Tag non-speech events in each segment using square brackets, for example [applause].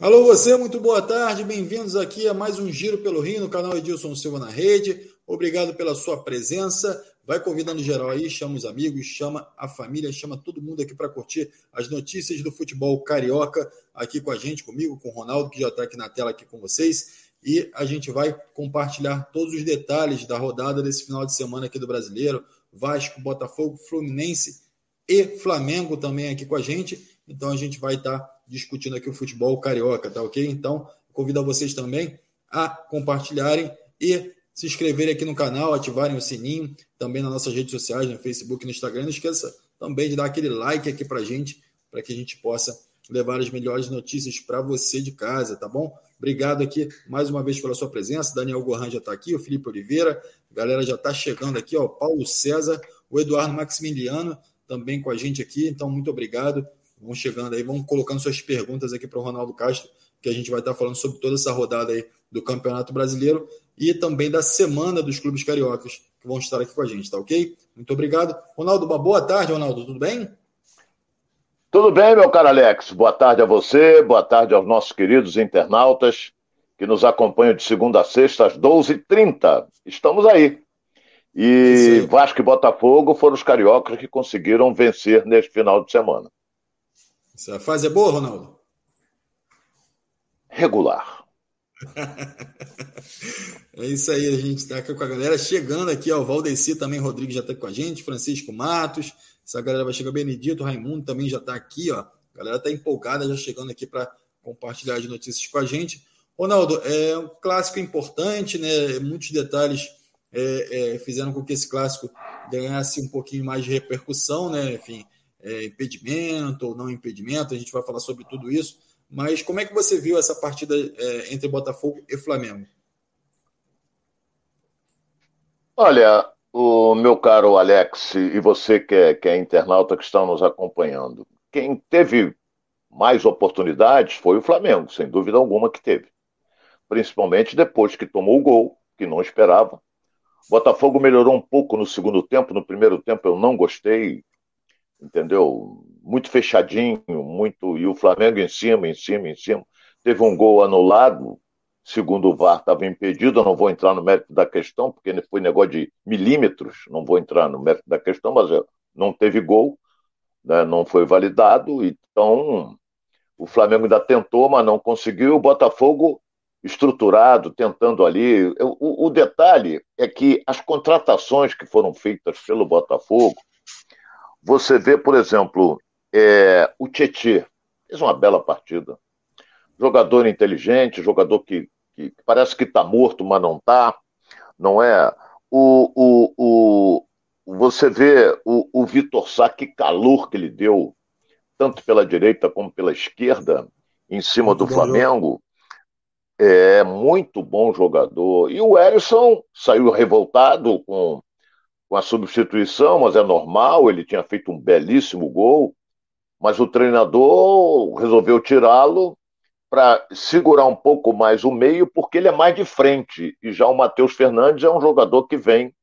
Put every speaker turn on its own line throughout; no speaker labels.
Alô, você, muito boa tarde, bem-vindos aqui a mais um Giro pelo Rio no canal Edilson Silva na Rede. Obrigado pela sua presença. Vai convidando geral aí, chama os amigos, chama a família, chama todo mundo aqui para curtir as notícias do futebol carioca aqui com a gente, comigo, com o Ronaldo, que já está aqui na tela aqui com vocês. E a gente vai compartilhar todos os detalhes da rodada desse final de semana aqui do Brasileiro. Vasco, Botafogo, Fluminense e Flamengo também aqui com a gente. Então a gente vai estar tá discutindo aqui o futebol carioca, tá ok? Então, convido a vocês também a compartilharem e se inscreverem aqui no canal, ativarem o sininho, também nas nossas redes sociais, no Facebook e no Instagram. Não esqueça também de dar aquele like aqui pra gente, para que a gente possa levar as melhores notícias para você de casa, tá bom? Obrigado aqui mais uma vez pela sua presença. Daniel Goran já está aqui, o Felipe Oliveira, a galera já está chegando aqui, ó, Paulo César, o Eduardo Maximiliano também com a gente aqui. Então, muito obrigado vão chegando aí, vão colocando suas perguntas aqui para o Ronaldo Castro, que a gente vai estar falando sobre toda essa rodada aí do Campeonato Brasileiro e também da semana dos clubes cariocas que vão estar aqui com a gente, tá ok? Muito obrigado. Ronaldo, uma boa tarde, Ronaldo, tudo bem?
Tudo bem, meu caro Alex. Boa tarde a você, boa tarde aos nossos queridos internautas que nos acompanham de segunda a sexta às 12h30. Estamos aí. E Vasco e Botafogo foram os cariocas que conseguiram vencer neste final de semana.
Essa fase é boa, Ronaldo?
Regular. [laughs]
é isso aí, a gente está aqui com a galera chegando aqui, ó, o Valdeci também, Rodrigo já está com a gente, Francisco Matos, essa galera vai chegar, Benedito, Raimundo também já está aqui, ó, a galera está empolgada já chegando aqui para compartilhar as notícias com a gente. Ronaldo, é um clássico importante, né? Muitos detalhes é, é, fizeram com que esse clássico ganhasse um pouquinho mais de repercussão, né? Enfim, é, impedimento ou não impedimento, a gente vai falar sobre tudo isso. Mas como é que você viu essa partida é, entre Botafogo e Flamengo?
Olha, o meu caro Alex e você que é, que é internauta que estão nos acompanhando, quem teve mais oportunidades foi o Flamengo, sem dúvida alguma que teve. Principalmente depois que tomou o gol, que não esperava. O Botafogo melhorou um pouco no segundo tempo, no primeiro tempo eu não gostei, entendeu? Muito fechadinho, muito. E o Flamengo em cima, em cima, em cima. Teve um gol anulado, segundo o VAR estava impedido. Eu não vou entrar no mérito da questão, porque foi negócio de milímetros. Não vou entrar no mérito da questão, mas não teve gol, né? não foi validado. Então, o Flamengo ainda tentou, mas não conseguiu. O Botafogo estruturado, tentando ali. O, o, detalhe é que as contratações que foram feitas pelo Botafogo você vê, por exemplo, é, o Tietê, fez uma bela partida. Jogador inteligente, jogador que, que parece que está morto, mas não está. Não é? O, o, o, você vê o, o Vitor Sá, que calor que ele deu, tanto pela direita como pela esquerda, em cima muito do Flamengo. É muito bom jogador. E o Erisson saiu revoltado com com a substituição, mas é normal, ele tinha feito um belíssimo gol, mas o treinador resolveu tirá-lo para segurar um pouco mais o meio, porque ele é mais de frente, e já o Matheus Fernandes é um jogador que vem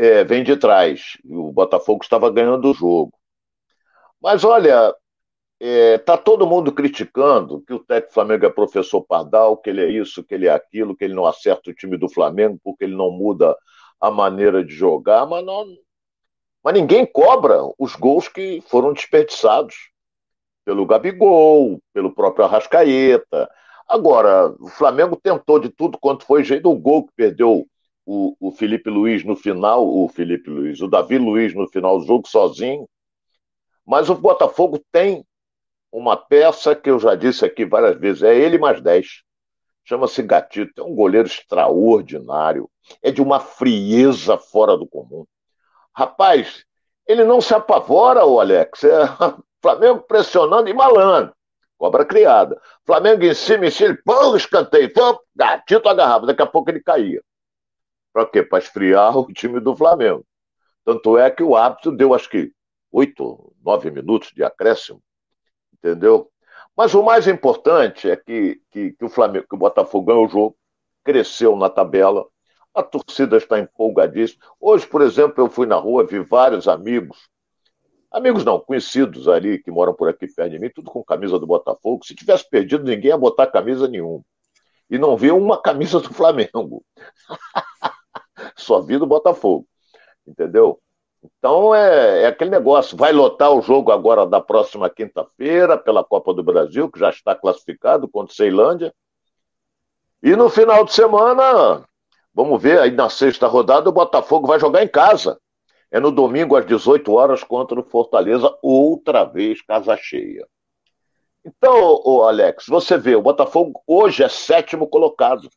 é, vem de trás. E o Botafogo estava ganhando o jogo. Mas olha, é, tá todo mundo criticando que o técnico Flamengo é professor Pardal, que ele é isso, que ele é aquilo, que ele não acerta o time do Flamengo porque ele não muda a maneira de jogar, mas, não, mas ninguém cobra os gols que foram desperdiçados pelo Gabigol, pelo próprio Arrascaeta. Agora, o Flamengo tentou de tudo quanto foi jeito. O gol que perdeu o, o Felipe Luiz no final, o Felipe Luiz, o Davi Luiz no final do jogo sozinho. Mas o Botafogo tem uma peça que eu já disse aqui várias vezes, é ele mais 10 chama-se Gatito, é um goleiro extraordinário, é de uma frieza fora do comum. Rapaz, ele não se apavora, o Alex. É [laughs] Flamengo pressionando e malandro. Cobra criada. Flamengo em cima, em cima, pão, escanteio, pão, gatito agarrava. Daqui a pouco ele caía. Para quê? Para esfriar o time do Flamengo. Tanto é que o árbitro deu, acho que, oito, nove minutos de acréscimo. Entendeu? Mas o mais importante é que, que, que o Flamengo, que o Botafogo ganhou o jogo, cresceu na tabela, a torcida está empolgadíssima. Hoje, por exemplo, eu fui na rua, vi vários amigos Amigos não, conhecidos ali que moram por aqui perto de mim, tudo com camisa do Botafogo. Se tivesse perdido, ninguém ia botar camisa nenhuma. E não viu uma camisa do Flamengo. [laughs] Só vi do Botafogo. Entendeu? Então é, é, aquele negócio. Vai lotar o jogo agora da próxima quinta-feira pela Copa do Brasil, que já está classificado contra Ceilândia. E no final de semana, vamos ver, aí na sexta rodada, o Botafogo vai jogar em casa. É no domingo às 18 horas contra o Fortaleza, outra vez casa cheia. Então, o Alex, você vê, o Botafogo hoje é sétimo colocado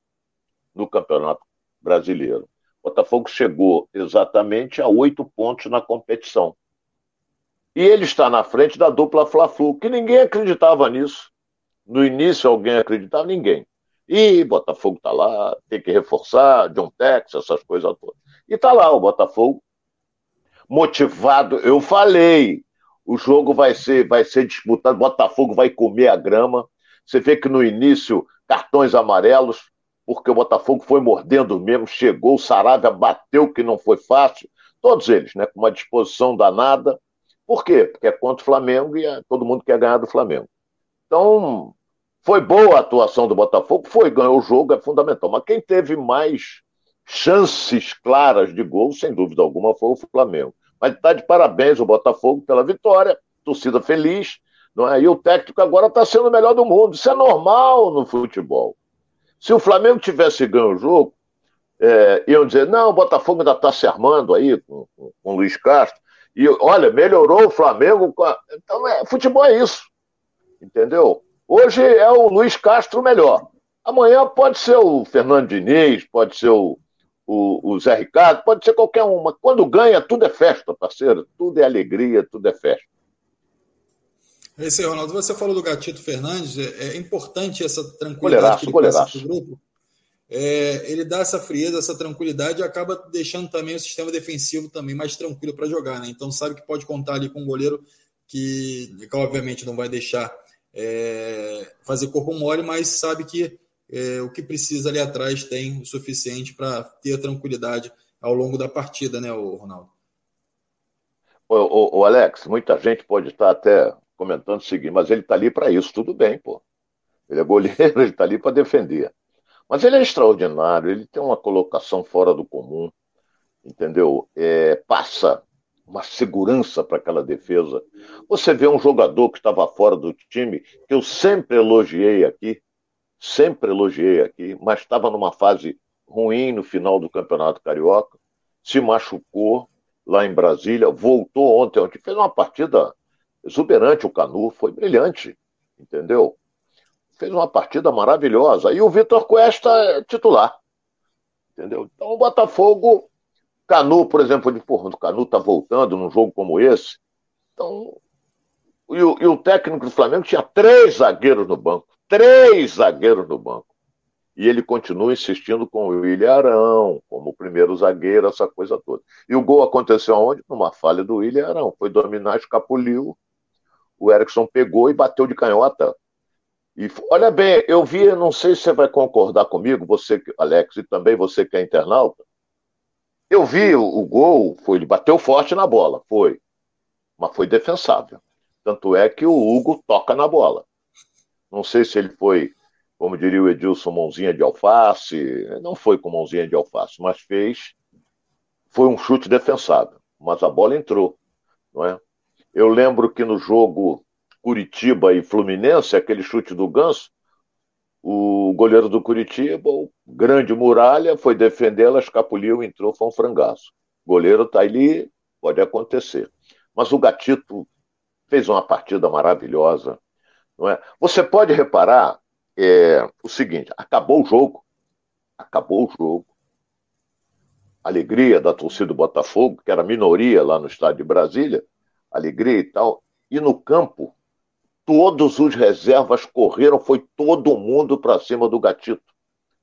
no Campeonato Brasileiro. Botafogo chegou exatamente a oito pontos na competição. E ele está na frente da dupla Fla-Flu, que ninguém acreditava nisso. No início alguém acreditava, ninguém. E Botafogo está lá, tem que reforçar, John Tex, essas coisas todas. E está lá o Botafogo, motivado. Eu falei, o jogo vai ser, vai ser disputado, Botafogo vai comer a grama. Você vê que no início, cartões amarelos, porque o Botafogo foi mordendo mesmo, chegou, o Saravia bateu, que não foi fácil. Todos eles, né, com uma disposição danada. Por quê? Porque é contra o Flamengo e é, todo mundo quer ganhar do Flamengo. Então, foi boa a atuação do Botafogo, foi, ganhou o jogo, é fundamental. Mas quem teve mais chances claras de gol, sem dúvida alguma, foi o Flamengo. Mas está de parabéns o Botafogo pela vitória, torcida feliz, não é? E o técnico agora está sendo o melhor do mundo. Isso é normal no futebol. Se o Flamengo tivesse ganho o jogo, é, iam dizer, não, o Botafogo ainda está se armando aí com, com, com o Luiz Castro. E olha, melhorou o Flamengo. A... Então, é, futebol é isso. Entendeu? Hoje é o Luiz Castro melhor. Amanhã pode ser o Fernando Diniz, pode ser o, o, o Zé Ricardo, pode ser qualquer um. Mas quando ganha, tudo é festa, parceiro. Tudo é alegria, tudo é festa.
É isso aí, Ronaldo. Você falou do Gatito Fernandes. É, é importante essa tranquilidade goleiraço, que ele passa para grupo. É, ele dá essa frieza, essa tranquilidade e acaba deixando também o sistema defensivo também mais tranquilo para jogar. Né? Então sabe que pode contar ali com um goleiro que, que obviamente não vai deixar é, fazer corpo mole, mas sabe que é, o que precisa ali atrás tem o suficiente para ter a tranquilidade ao longo da partida, né, o Ronaldo?
O, Alex, muita gente pode estar até comentando o seguinte, mas ele está ali para isso, tudo bem, pô. Ele é goleiro, [laughs] ele está ali para defender. Mas ele é extraordinário, ele tem uma colocação fora do comum, entendeu? É, passa uma segurança para aquela defesa. Você vê um jogador que estava fora do time, que eu sempre elogiei aqui, sempre elogiei aqui, mas estava numa fase ruim no final do Campeonato Carioca, se machucou lá em Brasília, voltou ontem, ontem fez uma partida exuberante o Canu, foi brilhante, entendeu? Fez uma partida maravilhosa. E o Vitor Cuesta é titular, entendeu? Então o Botafogo Canu, por exemplo, de porra, o Canu tá voltando num jogo como esse. Então, e o, e o técnico do Flamengo tinha três zagueiros no banco. Três zagueiros no banco. E ele continua insistindo com o William Arão, como primeiro zagueiro, essa coisa toda. E o gol aconteceu onde? Numa falha do William Arão. Foi dominar, escapuliu. O Erickson pegou e bateu de canhota. E olha bem, eu vi, não sei se você vai concordar comigo, você, Alex, e também você que é internauta. Eu vi o, o gol, foi, ele bateu forte na bola, foi. Mas foi defensável. Tanto é que o Hugo toca na bola. Não sei se ele foi, como diria o Edilson, mãozinha de alface. Não foi com mãozinha de alface, mas fez. Foi um chute defensável. Mas a bola entrou, não é? Eu lembro que no jogo Curitiba e Fluminense, aquele chute do Ganso, o goleiro do Curitiba, o grande muralha, foi defendê-la, escapuliu, entrou, foi um frangaço. O goleiro está ali, pode acontecer. Mas o Gatito fez uma partida maravilhosa. Não é? Você pode reparar é, o seguinte: acabou o jogo. Acabou o jogo. Alegria da torcida do Botafogo, que era minoria lá no estádio de Brasília, alegria e tal. E no campo, todos os reservas correram, foi todo mundo para cima do gatito.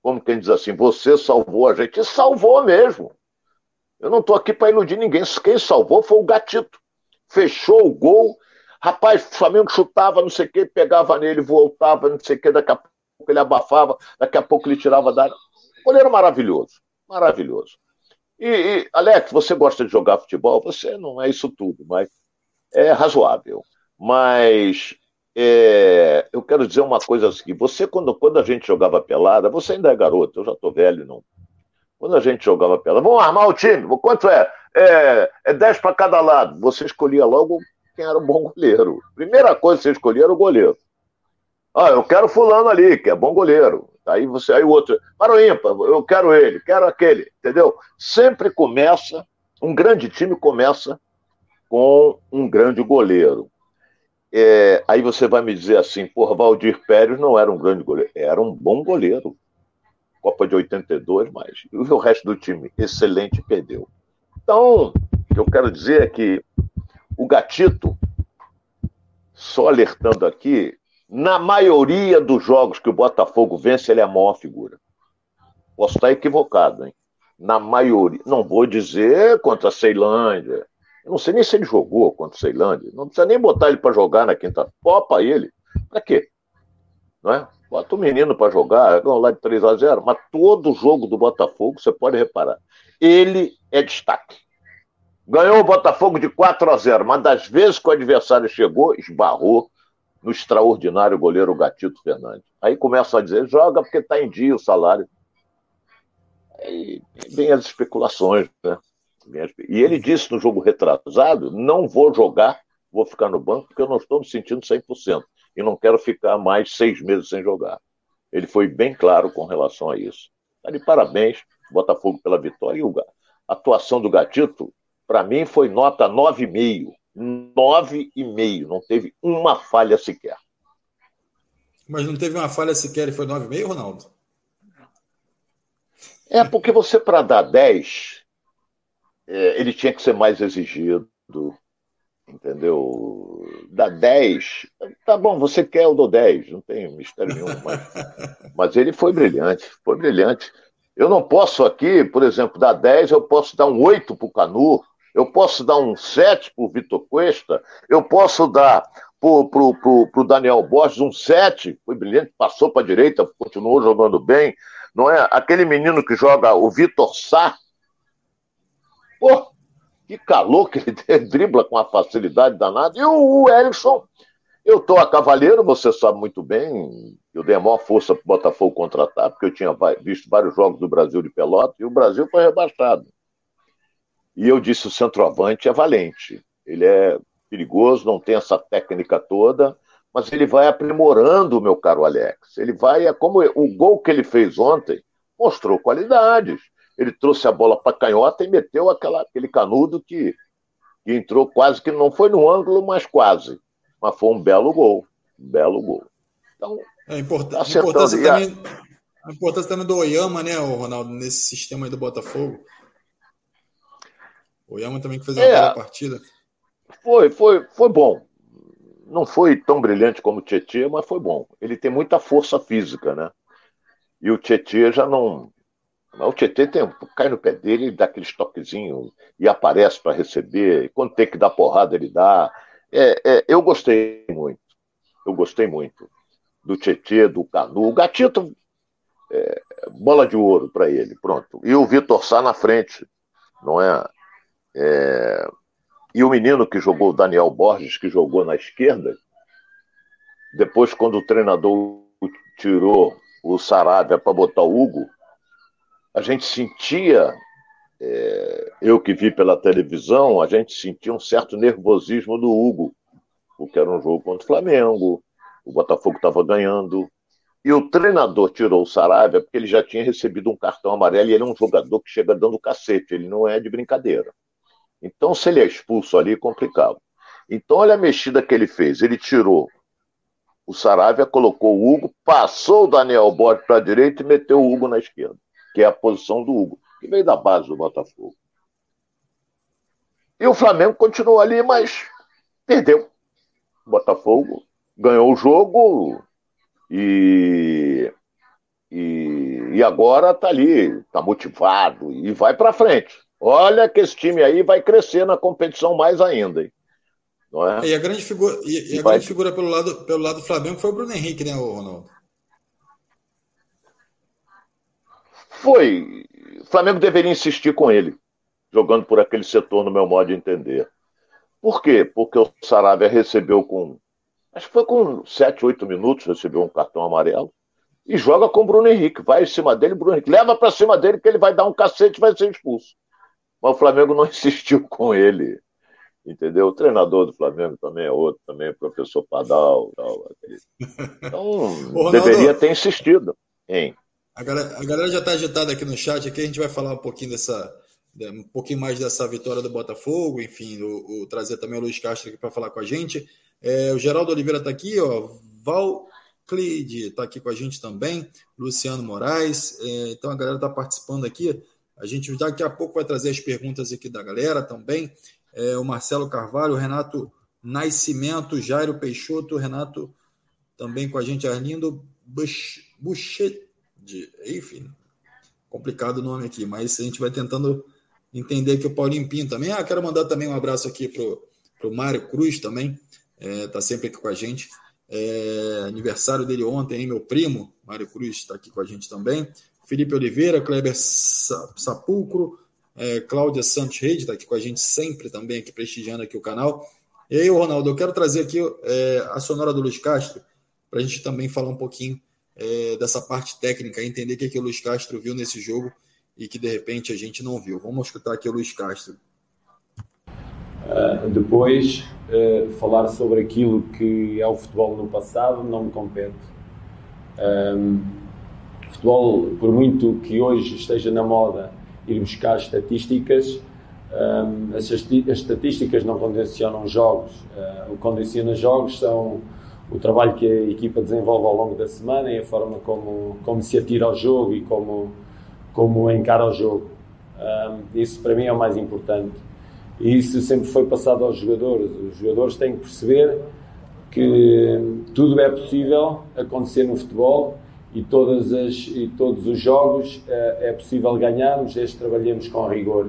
Como quem diz assim, você salvou a gente. E salvou mesmo. Eu não estou aqui para iludir ninguém. Quem salvou foi o gatito. Fechou o gol. Rapaz, o Flamengo chutava, não sei o quê, pegava nele, voltava, não sei o quê, daqui a pouco ele abafava, daqui a pouco ele tirava da área. Goleiro maravilhoso. Maravilhoso. E, e, Alex, você gosta de jogar futebol? Você não é isso tudo, mas é razoável. Mas é, eu quero dizer uma coisa assim: você, quando, quando a gente jogava pelada, você ainda é garoto, eu já estou velho, não. Quando a gente jogava pelada, vamos armar o time, quanto é? É, é 10 para cada lado. Você escolhia logo quem era o bom goleiro. Primeira coisa que você escolhia era o goleiro. Ah, eu quero fulano ali, que é bom goleiro. Aí você, aí o outro, para o ímpar, eu quero ele, quero aquele, entendeu? Sempre começa, um grande time começa com um grande goleiro. É, aí você vai me dizer assim, porra, Valdir Pérez não era um grande goleiro, era um bom goleiro. Copa de 82, mas e o resto do time, excelente, perdeu. Então, o que eu quero dizer é que o Gatito, só alertando aqui, na maioria dos jogos que o Botafogo vence, ele é a maior figura. Posso estar equivocado, hein? Na maioria. Não vou dizer contra a Ceilândia, eu não sei nem se ele jogou contra o Ceilândia. Não precisa nem botar ele para jogar na quinta. Popa ele. Para quê? Não é? Bota o menino para jogar, ganhou lá de 3 a 0 mas todo jogo do Botafogo, você pode reparar, ele é destaque. Ganhou o Botafogo de 4 a 0 mas das vezes que o adversário chegou, esbarrou no extraordinário goleiro Gatito Fernandes. Aí começa a dizer, joga porque está em dia o salário. Aí vem as especulações, né? E ele disse no jogo retrasado: não vou jogar, vou ficar no banco, porque eu não estou me sentindo 100% e não quero ficar mais seis meses sem jogar. Ele foi bem claro com relação a isso. Tá de parabéns, Botafogo, pela vitória. E a atuação do Gatito, para mim, foi nota 9,5. 9,5. Não teve uma falha sequer.
Mas não teve uma falha sequer e foi 9,5, Ronaldo?
É, porque você, para dar 10, é, ele tinha que ser mais exigido, entendeu? Dá 10, tá bom, você quer, eu dou 10, não tem mistério nenhum, mas, [laughs] mas ele foi brilhante, foi brilhante. Eu não posso aqui, por exemplo, dar 10, eu posso dar um 8 para o Canu, eu posso dar um 7 para o Vitor Cuesta, eu posso dar para o Daniel Borges um 7, foi brilhante, passou para a direita, continuou jogando bem, não é? Aquele menino que joga o Vitor Sá, Pô, que calor que ele [laughs] dribla com uma facilidade danada. E o, o Erickson, eu tô a cavaleiro, você sabe muito bem, eu dei a maior força para o Botafogo contratar, porque eu tinha visto vários jogos do Brasil de pelota e o Brasil foi rebaixado. E eu disse: o centroavante é valente, ele é perigoso, não tem essa técnica toda, mas ele vai aprimorando, meu caro Alex. Ele vai, é como o gol que ele fez ontem mostrou qualidades ele trouxe a bola para canhota e meteu aquela, aquele canudo que, que entrou quase que não foi no ângulo, mas quase. Mas foi um belo gol. Um belo gol.
Então, é import a importância, também, a importância também do Oyama, né, Ronaldo, nesse sistema aí do Botafogo. O Oyama também que fez uma é, partida.
Foi, foi, foi bom. Não foi tão brilhante como o Tietchan, mas foi bom. Ele tem muita força física, né? E o Tietchan já não, o Tietê tem, cai no pé dele, dá aqueles toquezinhos e aparece para receber. E quando tem que dar porrada, ele dá. É, é, eu gostei muito. Eu gostei muito do Tietê, do Canu. O Gatito, é, bola de ouro para ele, pronto. E o Vitor Sá na frente, não é? é? E o menino que jogou, o Daniel Borges, que jogou na esquerda, depois, quando o treinador tirou o Saravia para botar o Hugo, a gente sentia, é, eu que vi pela televisão, a gente sentia um certo nervosismo do Hugo, porque era um jogo contra o Flamengo, o Botafogo estava ganhando, e o treinador tirou o Saravia porque ele já tinha recebido um cartão amarelo e ele é um jogador que chega dando cacete, ele não é de brincadeira. Então, se ele é expulso ali, é complicado. Então, olha a mexida que ele fez. Ele tirou o Saravia, colocou o Hugo, passou o Daniel Borges para a direita e meteu o Hugo na esquerda que é a posição do Hugo, que veio da base do Botafogo. E o Flamengo continuou ali, mas perdeu. O Botafogo ganhou o jogo e, e, e agora está ali, está motivado e vai para frente. Olha que esse time aí vai crescer na competição mais ainda. Hein?
Não é? E a grande figura, e, e a vai... grande figura pelo lado, pelo lado do Flamengo foi o Bruno Henrique, né, Ronaldo?
Foi. O Flamengo deveria insistir com ele, jogando por aquele setor, no meu modo de entender. Por quê? Porque o Sarabia recebeu com. Acho que foi com 7, 8 minutos, recebeu um cartão amarelo. E joga com o Bruno Henrique. Vai em cima dele, Bruno Henrique. Leva para cima dele que ele vai dar um cacete e vai ser expulso. Mas o Flamengo não [laughs] insistiu com ele. Entendeu? O treinador do Flamengo também é outro, também é professor Padal. Tal, então, [laughs] Ronaldo, deveria ter insistido. Hein?
A galera, a galera já está agitada aqui no chat. Aqui a gente vai falar um pouquinho dessa, um pouquinho mais dessa vitória do Botafogo, enfim, o, o trazer também o Luiz Castro aqui para falar com a gente. É, o Geraldo Oliveira está aqui, ó. Val Cleide está aqui com a gente também, Luciano Moraes. É, então a galera está participando aqui. A gente daqui a pouco vai trazer as perguntas aqui da galera também. É, o Marcelo Carvalho, o Renato Nascimento, Jairo Peixoto, Renato também com a gente, Arlindo Buchet, enfim, complicado o nome aqui, mas a gente vai tentando entender que o Paulinho Pinto também. Ah, quero mandar também um abraço aqui para o Mário Cruz também, é, tá sempre aqui com a gente. É, aniversário dele ontem, hein, meu primo, Mário Cruz, está aqui com a gente também. Felipe Oliveira, Kleber Sapulcro, é, Cláudia Santos Reis, está aqui com a gente sempre também, aqui prestigiando aqui o canal. E aí, Ronaldo, eu quero trazer aqui é, a sonora do Luiz Castro, para a gente também falar um pouquinho é, dessa parte técnica, entender o que, que o Luiz Castro viu nesse jogo e que de repente a gente não viu. Vamos escutar aqui o Luiz Castro.
Uh, depois, uh, falar sobre aquilo que é o futebol no passado não me compete. Um, futebol, por muito que hoje esteja na moda ir buscar estatísticas, um, as, estatísticas não condicionam jogos. Uh, o que condiciona jogos são o trabalho que a equipa desenvolve ao longo da semana e a forma como, como se atira ao jogo e como, como encara o jogo. Um, isso para mim é o mais importante. E isso sempre foi passado aos jogadores. Os jogadores têm que perceber que tudo é possível acontecer no futebol e, todas as, e todos os jogos uh, é possível ganharmos desde que trabalhemos com rigor.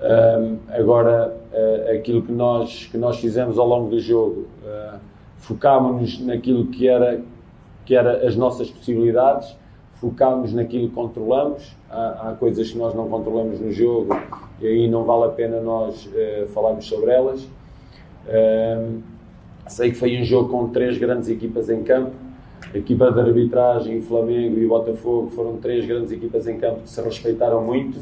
Um, agora, uh, aquilo que nós, que nós fizemos ao longo do jogo, uh, focámos-nos naquilo que era, que era as nossas possibilidades, focámos naquilo que controlamos. Há, há coisas que nós não controlamos no jogo e aí não vale a pena nós uh, falarmos sobre elas. Uh, sei que foi um jogo com três grandes equipas em campo. A equipa de arbitragem, Flamengo e Botafogo foram três grandes equipas em campo que se respeitaram muito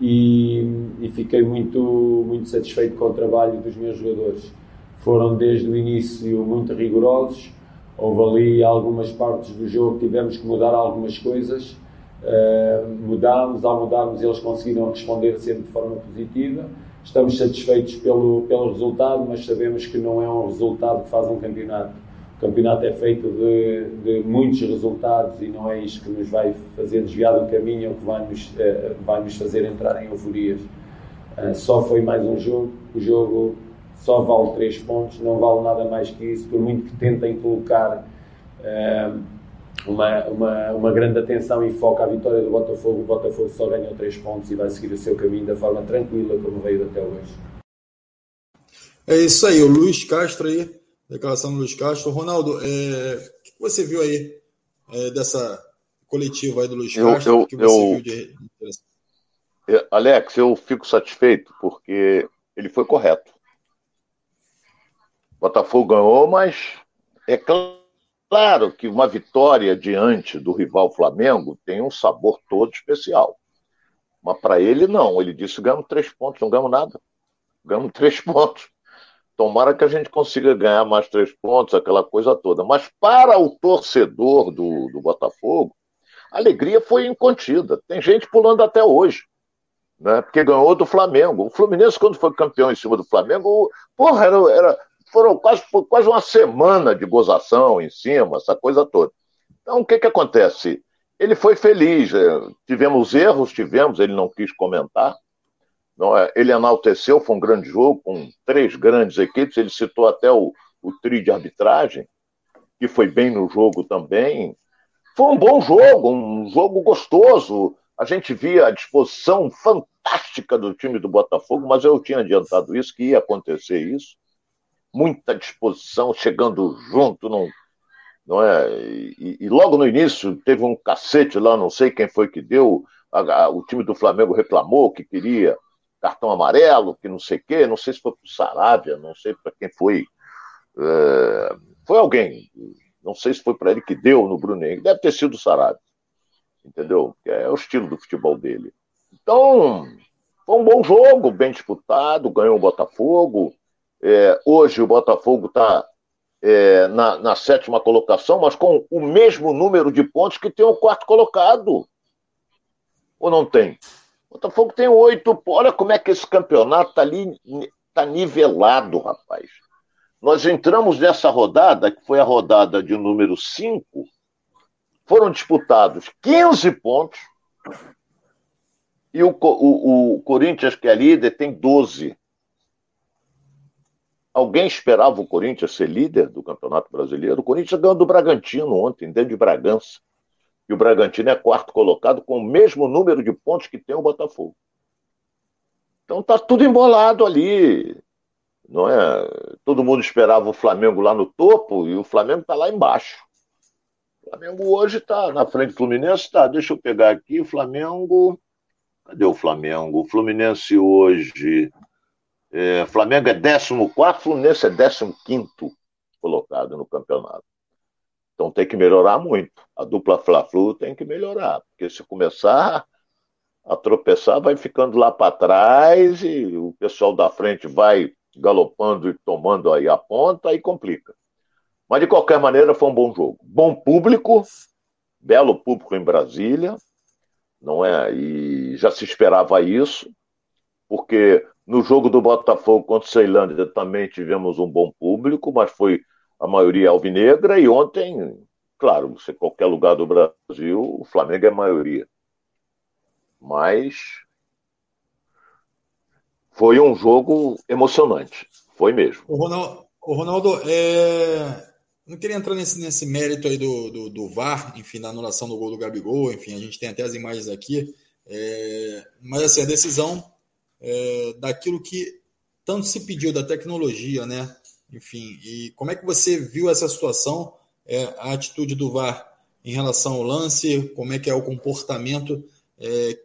e, e fiquei muito, muito satisfeito com o trabalho dos meus jogadores. Foram desde o início muito rigorosos. Houve ali algumas partes do jogo que tivemos que mudar algumas coisas Uh, mudámos, ao mudarmos eles conseguiram responder sempre de forma positiva. Estamos satisfeitos pelo, pelo resultado, mas sabemos que não é um resultado que faz um campeonato. O campeonato é feito de, de muitos resultados e não é isto que nos vai fazer desviar do caminho ou que vai nos, uh, vai nos fazer entrar em euforias. Uh, só foi mais um jogo, o jogo só vale 3 pontos, não vale nada mais que isso, por muito que tentem colocar uma, uma, uma grande atenção e foco à vitória do Botafogo. O Botafogo só ganhou 3 pontos e vai seguir o seu caminho da forma tranquila como veio até hoje.
É isso aí, o Luiz Castro aí, declaração do Luiz Castro. Ronaldo, é, o que você viu aí é, dessa coletiva aí do Luiz Castro?
Eu, eu, que você eu, viu de... Alex, eu fico satisfeito porque ele foi correto. Botafogo ganhou, mas é claro que uma vitória diante do rival Flamengo tem um sabor todo especial. Mas para ele, não. Ele disse: ganhamos três pontos, não ganhamos nada. Ganhamos [laughs] três pontos. Tomara que a gente consiga ganhar mais três pontos, aquela coisa toda. Mas para o torcedor do, do Botafogo, a alegria foi incontida. Tem gente pulando até hoje. Né? Porque ganhou do Flamengo. O Fluminense, quando foi campeão em cima do Flamengo, porra, era, era foram quase, quase uma semana de gozação em cima, essa coisa toda. Então, o que, que acontece? Ele foi feliz, é, tivemos erros, tivemos, ele não quis comentar. Não é? Ele enalteceu, foi um grande jogo, com três grandes equipes, ele citou até o, o tri de arbitragem, que foi bem no jogo também. Foi um bom jogo, um jogo gostoso. A gente via a disposição fantástica do time do Botafogo, mas eu tinha adiantado isso, que ia acontecer isso muita disposição, chegando junto, não, não é? E, e, logo no início teve um cacete lá, não sei quem foi que deu, a, a, o time do Flamengo reclamou que queria cartão amarelo, que não sei o quê, não sei se foi para o Saravia, não sei para quem foi. É, foi alguém, não sei se foi para ele que deu no Bruno deve ter sido o Saravia, entendeu? É o estilo do futebol dele. Então, foi um bom jogo, bem disputado, ganhou o Botafogo. É, hoje o Botafogo está é, na, na, sétima colocação, mas com o mesmo número de pontos que tem o quarto colocado. Ou não tem? O Botafogo tem oito. Olha como é que esse campeonato está ali, está nivelado, rapaz. Nós entramos nessa rodada, que foi a rodada de número 5, foram disputados 15 pontos, e o, o, o Corinthians, que é líder, tem 12. Alguém esperava o Corinthians ser líder do Campeonato Brasileiro? O Corinthians ganhou do Bragantino ontem, dentro de Bragança. E o Bragantino é quarto colocado com o mesmo número de pontos que tem o Botafogo. Então tá tudo embolado ali. Não é? Todo mundo esperava o Flamengo lá no topo e o Flamengo está lá embaixo. O Flamengo hoje está na frente do Fluminense, tá? Deixa eu pegar aqui, o Flamengo. Cadê o Flamengo? O Fluminense hoje. É, Flamengo é 14, Fluminense é 15 colocado no campeonato. Então tem que melhorar muito. A dupla Fla-Flu tem que melhorar, porque se começar a tropeçar, vai ficando lá para trás e o pessoal da frente vai galopando e tomando aí a ponta e complica. Mas de qualquer maneira foi um bom jogo. Bom público, belo público em Brasília, não é? E já se esperava isso, porque no jogo do Botafogo contra o Ceilândia também tivemos um bom público, mas foi a maioria alvinegra, e ontem, claro, você qualquer lugar do Brasil, o Flamengo é a maioria. Mas foi um jogo emocionante, foi mesmo.
O Ronaldo, o Ronaldo é... não queria entrar nesse, nesse mérito aí do, do, do, VAR, enfim, da anulação do gol do Gabigol, enfim, a gente tem até as imagens aqui, é... mas assim, a decisão é... daquilo que tanto se pediu da tecnologia, né? Enfim, e como é que você viu essa situação, é, a atitude do VAR em relação ao lance, como é que é o comportamento é,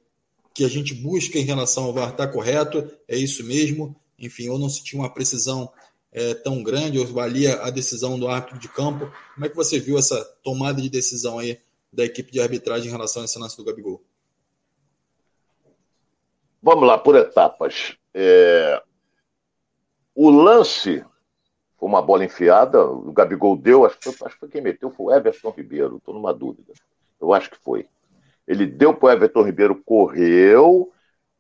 que a gente busca em relação ao VAR está correto, é isso mesmo, enfim, ou não se tinha uma precisão é, tão grande, ou valia a decisão do árbitro de campo. Como é que você viu essa tomada de decisão aí da equipe de arbitragem em relação a esse lance do Gabigol?
Vamos lá, por etapas. É... O lance foi uma bola enfiada, o Gabigol deu, acho acho que foi quem meteu, foi o Everton Ribeiro, estou numa dúvida. Eu acho que foi. Ele deu para o Everton Ribeiro, correu,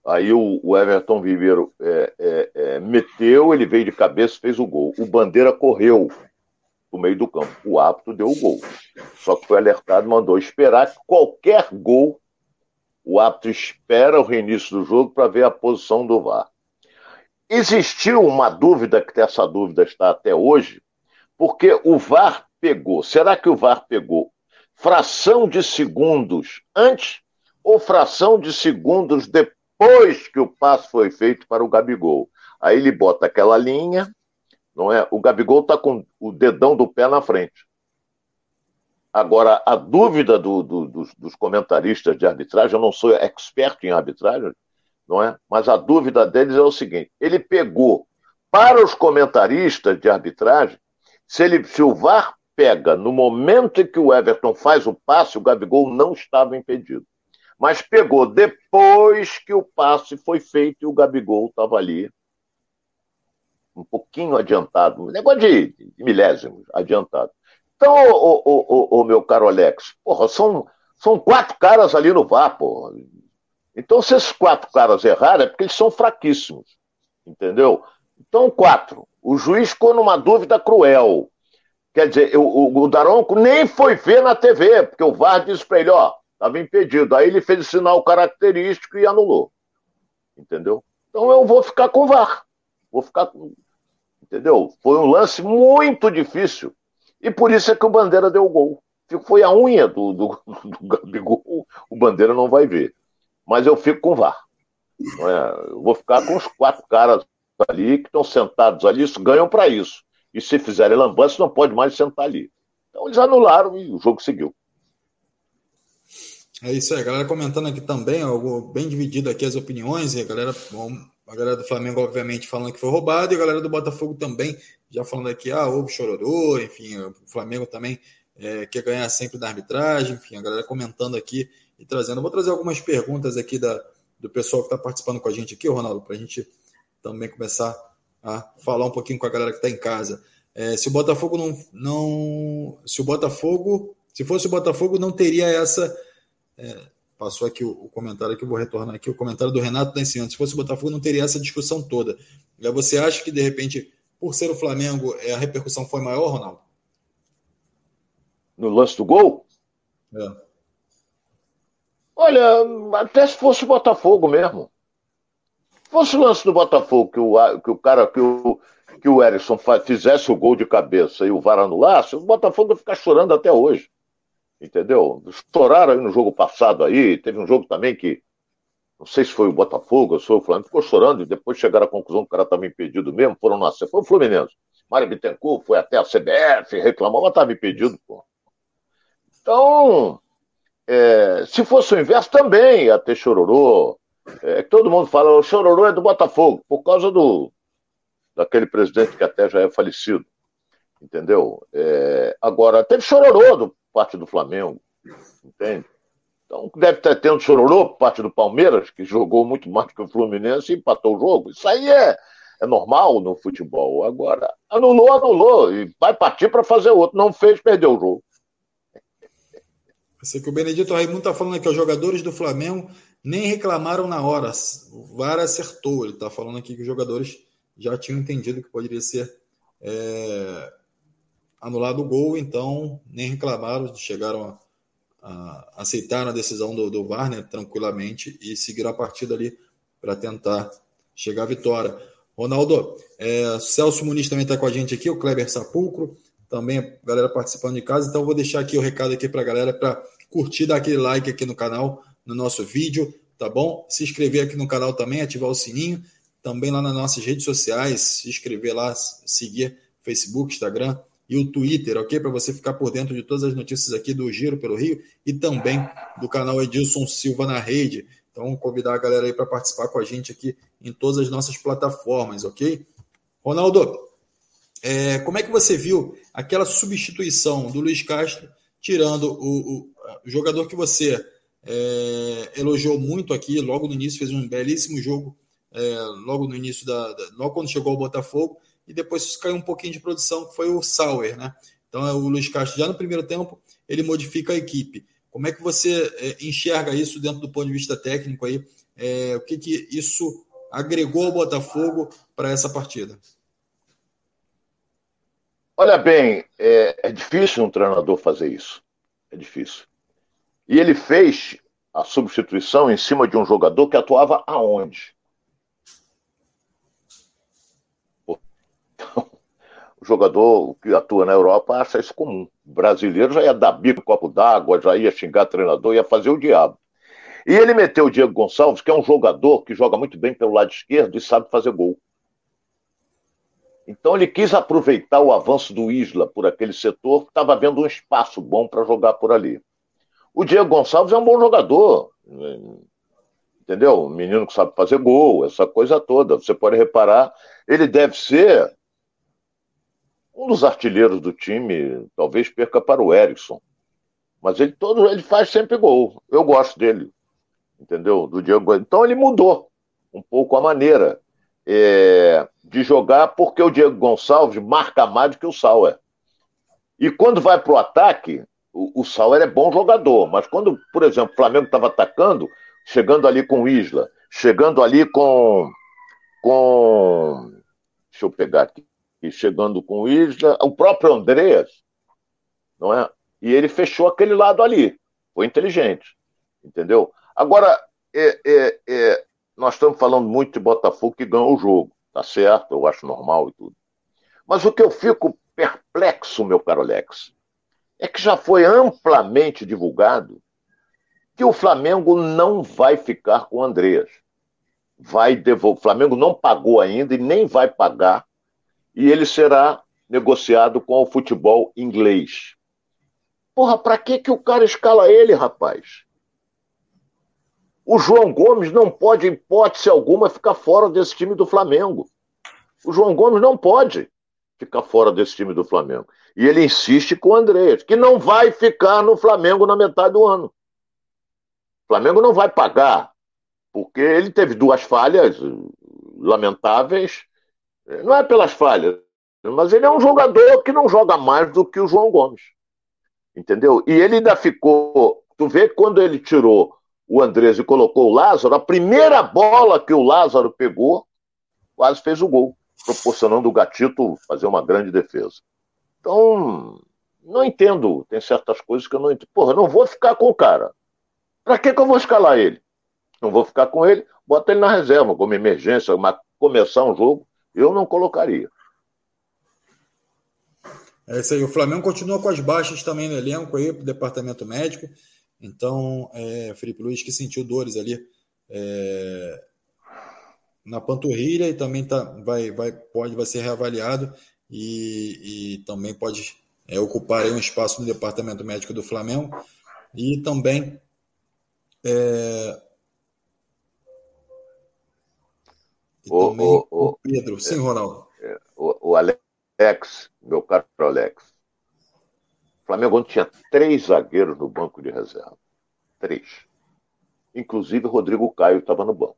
aí o, o Everton Ribeiro é, é, é, meteu, ele veio de cabeça, fez o gol. O Bandeira correu no meio do campo. O árbitro deu o gol. Só que foi alertado, mandou esperar que qualquer gol, o árbitro espera o reinício do jogo para ver a posição do VAR. Existiu uma dúvida, que essa dúvida está até hoje, porque o VAR pegou. Será que o VAR pegou fração de segundos antes ou fração de segundos depois que o passo foi feito para o Gabigol? Aí ele bota aquela linha, não é? O Gabigol está com o dedão do pé na frente. Agora, a dúvida do, do, dos, dos comentaristas de arbitragem, eu não sou expert em arbitragem, não é? Mas a dúvida deles é o seguinte: ele pegou para os comentaristas de arbitragem, se, ele, se o VAR pega no momento em que o Everton faz o passe, o Gabigol não estava impedido. Mas pegou depois que o passe foi feito e o Gabigol estava ali um pouquinho adiantado, um negócio de, de milésimos adiantado. Então, o, o, o, o, meu caro Alex, porra, são, são quatro caras ali no VAR, porra. Então, se esses quatro caras erraram, é porque eles são fraquíssimos. Entendeu? Então, quatro. O juiz ficou numa dúvida cruel. Quer dizer, o, o Daronco nem foi ver na TV, porque o VAR disse para ele, ó, estava impedido. Aí ele fez o sinal característico e anulou. Entendeu? Então eu vou ficar com o VAR. Vou ficar com. Entendeu? Foi um lance muito difícil. E por isso é que o Bandeira deu o gol. Foi a unha do, do, do Gabigol. O Bandeira não vai ver mas eu fico com o VAR. É? Eu vou ficar com os quatro caras ali que estão sentados ali, isso, ganham para isso. E se fizerem lambança, não pode mais sentar ali. Então eles anularam e o jogo seguiu.
É isso aí, a galera comentando aqui também, algo bem dividido aqui as opiniões, e a galera, a galera do Flamengo, obviamente, falando que foi roubado, e a galera do Botafogo também, já falando aqui, ah, houve chororô, enfim, o Flamengo também é, quer ganhar sempre da arbitragem, enfim, a galera comentando aqui e trazendo. Vou trazer algumas perguntas aqui da, do pessoal que está participando com a gente aqui, Ronaldo, para a gente também começar a falar um pouquinho com a galera que está em casa. É, se o Botafogo não, não. Se o Botafogo. Se fosse o Botafogo, não teria essa. É, passou aqui o, o, comentário que eu vou retornar aqui, o comentário do Renato da Se fosse o Botafogo, não teria essa discussão toda. Você acha que, de repente, por ser o Flamengo, é, a repercussão foi maior, Ronaldo?
No lance do gol? É. Olha, até se fosse o Botafogo mesmo. Se fosse o lance do Botafogo, que o, que o cara, que o, que o Erisson fizesse o gol de cabeça e o VAR anulasse, o Botafogo ia ficar chorando até hoje. Entendeu? Estouraram aí no jogo passado aí, teve um jogo também que, não sei se foi o Botafogo ou se foi o Flamengo, ficou chorando e depois chegaram à conclusão que o cara estava impedido mesmo, foram nascer. Foi o Fluminense. Mário Bittencourt foi até a CBF, reclamou, mas estava impedido, pô. Então, é, se fosse o inverso, também ia ter chororô. É, todo mundo fala, o chororô é do Botafogo, por causa do, daquele presidente que até já é falecido, entendeu? É, agora, teve chororô do parte do Flamengo, entende? Então, deve ter tendo chororô por parte do Palmeiras, que jogou muito mais que o Fluminense e empatou o jogo. Isso aí é, é normal no futebol. Agora, anulou, anulou, e vai partir para fazer outro. Não fez, perdeu o jogo.
Eu sei que o Benedito Raimundo está falando aqui, os jogadores do Flamengo nem reclamaram na hora. O VAR acertou. Ele está falando aqui que os jogadores já tinham entendido que poderia ser é, anulado o gol, então nem reclamaram, chegaram a, a aceitar a decisão do, do VAR né, tranquilamente e seguiram a partida ali para tentar chegar à vitória. Ronaldo, é, Celso Muniz também está com a gente aqui, o Kleber Sapulcro, também galera participando de casa, então vou deixar aqui o recado aqui para a galera para curtir, dar aquele like aqui no canal, no nosso vídeo, tá bom? Se inscrever aqui no canal também, ativar o sininho também lá nas nossas redes sociais, se inscrever lá, seguir Facebook, Instagram e o Twitter, ok? Para você ficar por dentro de todas as notícias aqui do Giro pelo Rio e também do canal Edilson Silva na rede. Então, convidar a galera aí para participar com a gente aqui em todas as nossas plataformas, ok? Ronaldo, é, como é que você viu aquela substituição do Luiz Castro, tirando o, o, jogador que você é, elogiou muito aqui, logo no início, fez um belíssimo jogo é, logo no início da, da, logo quando chegou o Botafogo, e depois caiu um pouquinho de produção, que foi o Sauer, né? Então é o Luiz Castro já no primeiro tempo ele modifica a equipe. Como é que você é, enxerga isso dentro do ponto de vista técnico aí? É, o que, que isso agregou ao Botafogo para essa partida?
Olha bem, é, é, difícil um treinador fazer isso. É difícil. E ele fez a substituição em cima de um jogador que atuava aonde? [laughs] o jogador que atua na Europa acha isso comum. O brasileiro já ia dar bico copo d'água, já ia xingar treinador, ia fazer o diabo. E ele meteu o Diego Gonçalves, que é um jogador que joga muito bem pelo lado esquerdo e sabe fazer gol. Então ele quis aproveitar o avanço do Isla por aquele setor, que estava vendo um espaço bom para jogar por ali. O Diego Gonçalves é um bom jogador, entendeu? Um menino que sabe fazer gol, essa coisa toda. Você pode reparar, ele deve ser um dos artilheiros do time talvez perca para o Erickson. Mas ele todo ele faz sempre gol. Eu gosto dele. Entendeu? Do Diego. Então ele mudou um pouco a maneira é, de jogar, porque o Diego Gonçalves marca mais do que o Sauer. E quando vai para o ataque, o Sauer é bom jogador, mas quando, por exemplo, o Flamengo estava atacando, chegando ali com o Isla, chegando ali com. com deixa eu pegar aqui e chegando com o Isla, o próprio Andreas, não é? E ele fechou aquele lado ali. Foi inteligente, entendeu? Agora, é, é, é, nós estamos falando muito de Botafogo que ganhou o jogo, tá certo? Eu acho normal e tudo. Mas o que eu fico perplexo, meu caro Alex, é que já foi amplamente divulgado que o Flamengo não vai ficar com o Andreas. Vai devolver. O Flamengo não pagou ainda e nem vai pagar e ele será negociado com o futebol inglês. Porra, pra que, que o cara escala ele, rapaz? O João Gomes não pode, em hipótese alguma, ficar fora desse time do Flamengo. O João Gomes não pode ficar fora desse time do Flamengo. E ele insiste com o Andrés, que não vai ficar no Flamengo na metade do ano. O Flamengo não vai pagar, porque ele teve duas falhas lamentáveis. Não é pelas falhas, mas ele é um jogador que não joga mais do que o João Gomes. Entendeu? E ele ainda ficou. Tu vê quando ele tirou o Andrés e colocou o Lázaro, a primeira bola que o Lázaro pegou, quase fez o gol, proporcionando o Gatito fazer uma grande defesa. Então, não entendo. Tem certas coisas que eu não entendo. Porra, não vou ficar com o cara. Pra que, que eu vou escalar ele? Não vou ficar com ele, bota ele na reserva, como emergência, mas começar um jogo, eu não colocaria.
É isso aí. O Flamengo continua com as baixas também no elenco aí, pro departamento médico. Então, é, Felipe Luiz que sentiu dores ali é, na panturrilha e também tá, vai, vai, pode, vai ser reavaliado e, e também pode é, ocupar um espaço no departamento médico do Flamengo. E também é, e o, também o, o, Pedro, sim, Ronaldo.
É, o, o Alex, meu caro Alex, o Flamengo ontem tinha três zagueiros no banco de reserva. Três. Inclusive, Rodrigo Caio estava no banco.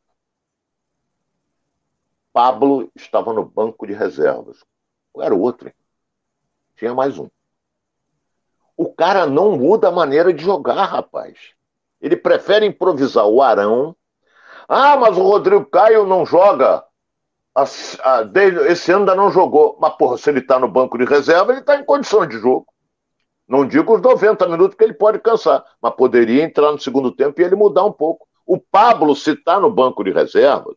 Pablo estava no banco de reservas. Era o outro? Hein? Tinha mais um. O cara não muda a maneira de jogar, rapaz. Ele prefere improvisar o Arão. Ah, mas o Rodrigo Caio não joga. Esse ano ainda não jogou. Mas, porra, se ele está no banco de reserva, ele está em condições de jogo. Não digo os 90 minutos que ele pode cansar, mas poderia entrar no segundo tempo e ele mudar um pouco. O Pablo, se está no banco de reserva,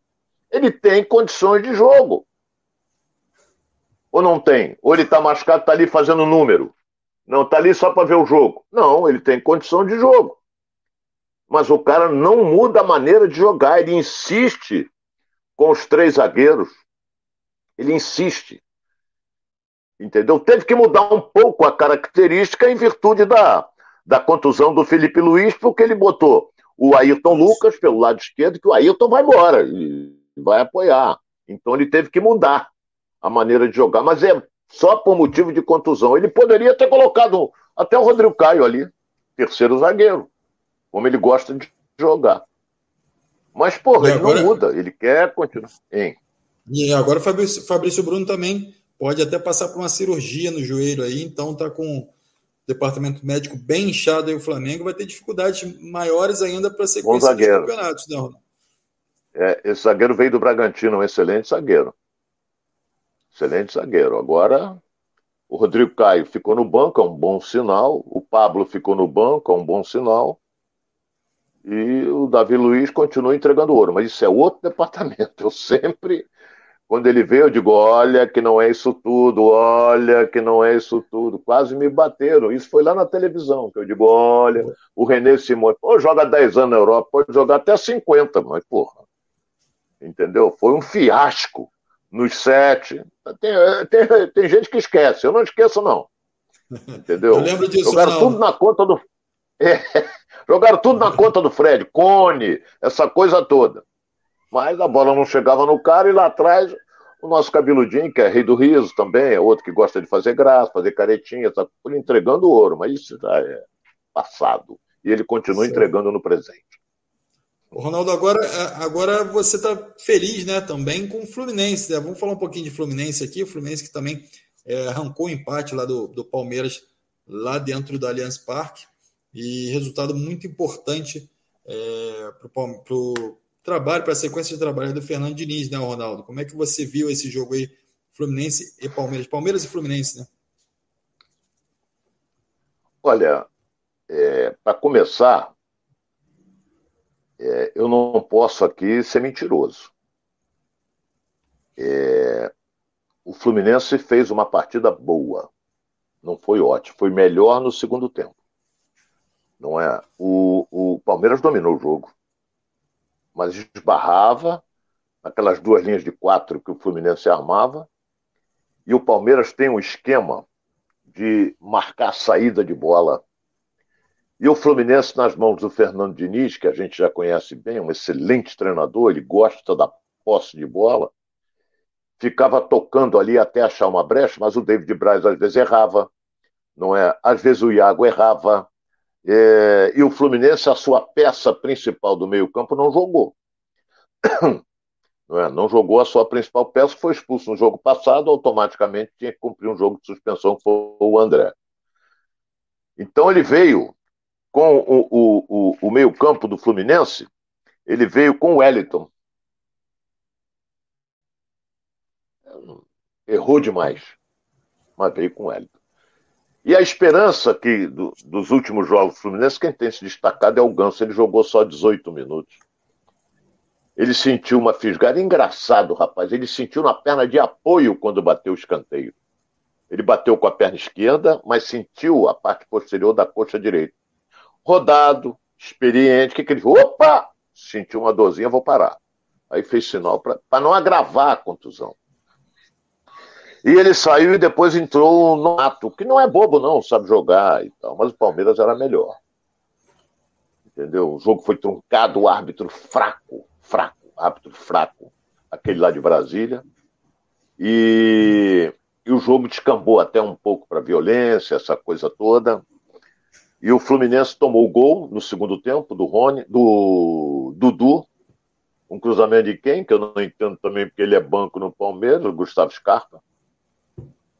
ele tem condições de jogo. Ou não tem? Ou ele está machucado, está ali fazendo número. Não, está ali só para ver o jogo. Não, ele tem condição de jogo. Mas o cara não muda a maneira de jogar, ele insiste com os três zagueiros. Ele insiste. Entendeu? Teve que mudar um pouco a característica em virtude da, da contusão do Felipe Luiz, porque ele botou o Ayrton Lucas pelo lado esquerdo, que o Ayrton vai embora e vai apoiar. Então ele teve que mudar a maneira de jogar, mas é só por motivo de contusão. Ele poderia ter colocado até o Rodrigo Caio ali, terceiro zagueiro, como ele gosta de jogar. Mas, porra, ele não muda, ele quer continuar. Hein?
E agora o Fabrício, Fabrício Bruno também pode até passar por uma cirurgia no joelho aí, então tá com o departamento médico bem inchado aí o Flamengo, vai ter dificuldades maiores ainda para sequência dos campeonatos, né, Ronaldo?
É, esse zagueiro veio do Bragantino, um excelente zagueiro. Excelente zagueiro. Agora, o Rodrigo Caio ficou no banco, é um bom sinal. O Pablo ficou no banco, é um bom sinal. E o Davi Luiz continua entregando ouro. Mas isso é outro [laughs] departamento. Eu sempre quando ele veio, eu digo: olha, que não é isso tudo, olha, que não é isso tudo. Quase me bateram. Isso foi lá na televisão, que eu digo: olha, o René Simões, pô, joga 10 anos na Europa, pode jogar até 50, mas porra. Entendeu? Foi um fiasco nos sete. Tem, tem, tem gente que esquece, eu não esqueço, não. [laughs] Entendeu? Eu
lembro disso,
Jogaram
não.
tudo na conta do. [laughs] É, jogaram tudo na conta do Fred, Cone, essa coisa toda. Mas a bola não chegava no cara e lá atrás o nosso cabeludinho, que é rei do riso também, é outro que gosta de fazer graça, fazer caretinha, tá entregando ouro, mas isso já é passado. E ele continua certo. entregando no presente.
O Ronaldo, agora, é, agora você está feliz né, também com o Fluminense. Né? Vamos falar um pouquinho de Fluminense aqui. O Fluminense que também é, arrancou o empate lá do, do Palmeiras, lá dentro do Allianz Parque. E resultado muito importante é, para o trabalho, para a sequência de trabalho do Fernando Diniz, né, Ronaldo? Como é que você viu esse jogo aí, Fluminense e Palmeiras? Palmeiras e Fluminense, né?
Olha, é, para começar, é, eu não posso aqui ser mentiroso. É, o Fluminense fez uma partida boa. Não foi ótimo, foi melhor no segundo tempo. Não é? O, o Palmeiras dominou o jogo mas esbarrava naquelas duas linhas de quatro que o Fluminense armava. E o Palmeiras tem um esquema de marcar a saída de bola. E o Fluminense, nas mãos do Fernando Diniz, que a gente já conhece bem, um excelente treinador, ele gosta da posse de bola, ficava tocando ali até achar uma brecha, mas o David Braz às vezes errava, não é? Às vezes o Iago errava, é... e o Fluminense, a sua peça principal do meio-campo, não jogou. Não, é? não jogou a sua principal peça, foi expulso no jogo passado, automaticamente tinha que cumprir um jogo de suspensão, que foi o André. Então ele veio com o, o, o, o meio-campo do Fluminense, ele veio com o Wellington. Errou demais, mas veio com o Wellington. E a esperança que do, dos últimos jogos Fluminense, quem tem se destacado é o Ganso. Ele jogou só 18 minutos. Ele sentiu uma fisgada. Engraçado, rapaz. Ele sentiu na perna de apoio quando bateu o escanteio. Ele bateu com a perna esquerda, mas sentiu a parte posterior da coxa direita rodado, experiente. Que, que ele? Opa! Sentiu uma dorzinha, vou parar. Aí fez sinal para não agravar a contusão. E ele saiu e depois entrou no Nato, que não é bobo, não, sabe jogar e tal, mas o Palmeiras era melhor. Entendeu? O jogo foi truncado, o árbitro fraco, fraco, árbitro fraco, aquele lá de Brasília. E, e o jogo descambou até um pouco para violência, essa coisa toda. E o Fluminense tomou o gol no segundo tempo do Rony, do Dudu, um cruzamento de quem, que eu não entendo também porque ele é banco no Palmeiras, o Gustavo Scarpa.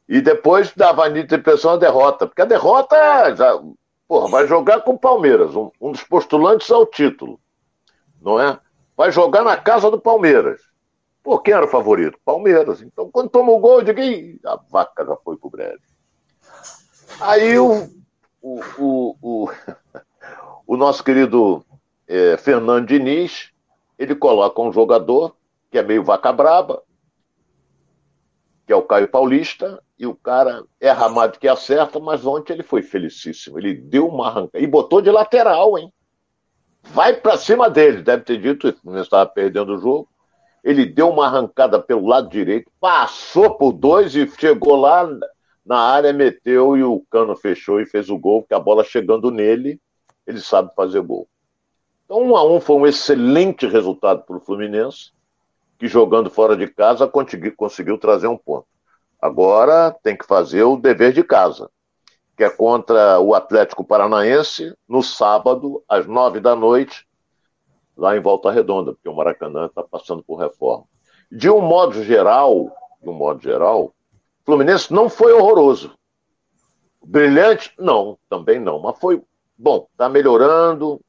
E depois dava a nítida impressão a derrota, porque a derrota já, porra, vai jogar com o Palmeiras, um, um dos postulantes ao título, não é? Vai jogar na casa do Palmeiras. Pô, quem era o favorito? Palmeiras. Então, quando toma o gol, eu digo, a vaca já foi pro breve. Aí o, o, o, o, [laughs] o nosso querido é, Fernando Diniz, ele coloca um jogador que é meio vaca braba, que é o Caio Paulista, e o cara é ramado que acerta, mas ontem ele foi felicíssimo. Ele deu uma arrancada e botou de lateral, hein? Vai para cima dele, deve ter dito, não estava perdendo o jogo. Ele deu uma arrancada pelo lado direito, passou por dois e chegou lá na área, meteu e o Cano fechou e fez o gol, porque a bola chegando nele, ele sabe fazer gol. Então, um a um foi um excelente resultado para o Fluminense, que jogando fora de casa conseguiu trazer um ponto. Agora tem que fazer o dever de casa, que é contra o Atlético Paranaense, no sábado, às nove da noite, lá em Volta Redonda, porque o Maracanã está passando por reforma. De um modo geral, de um modo geral, Fluminense não foi horroroso. Brilhante? Não, também não. Mas foi bom, está melhorando.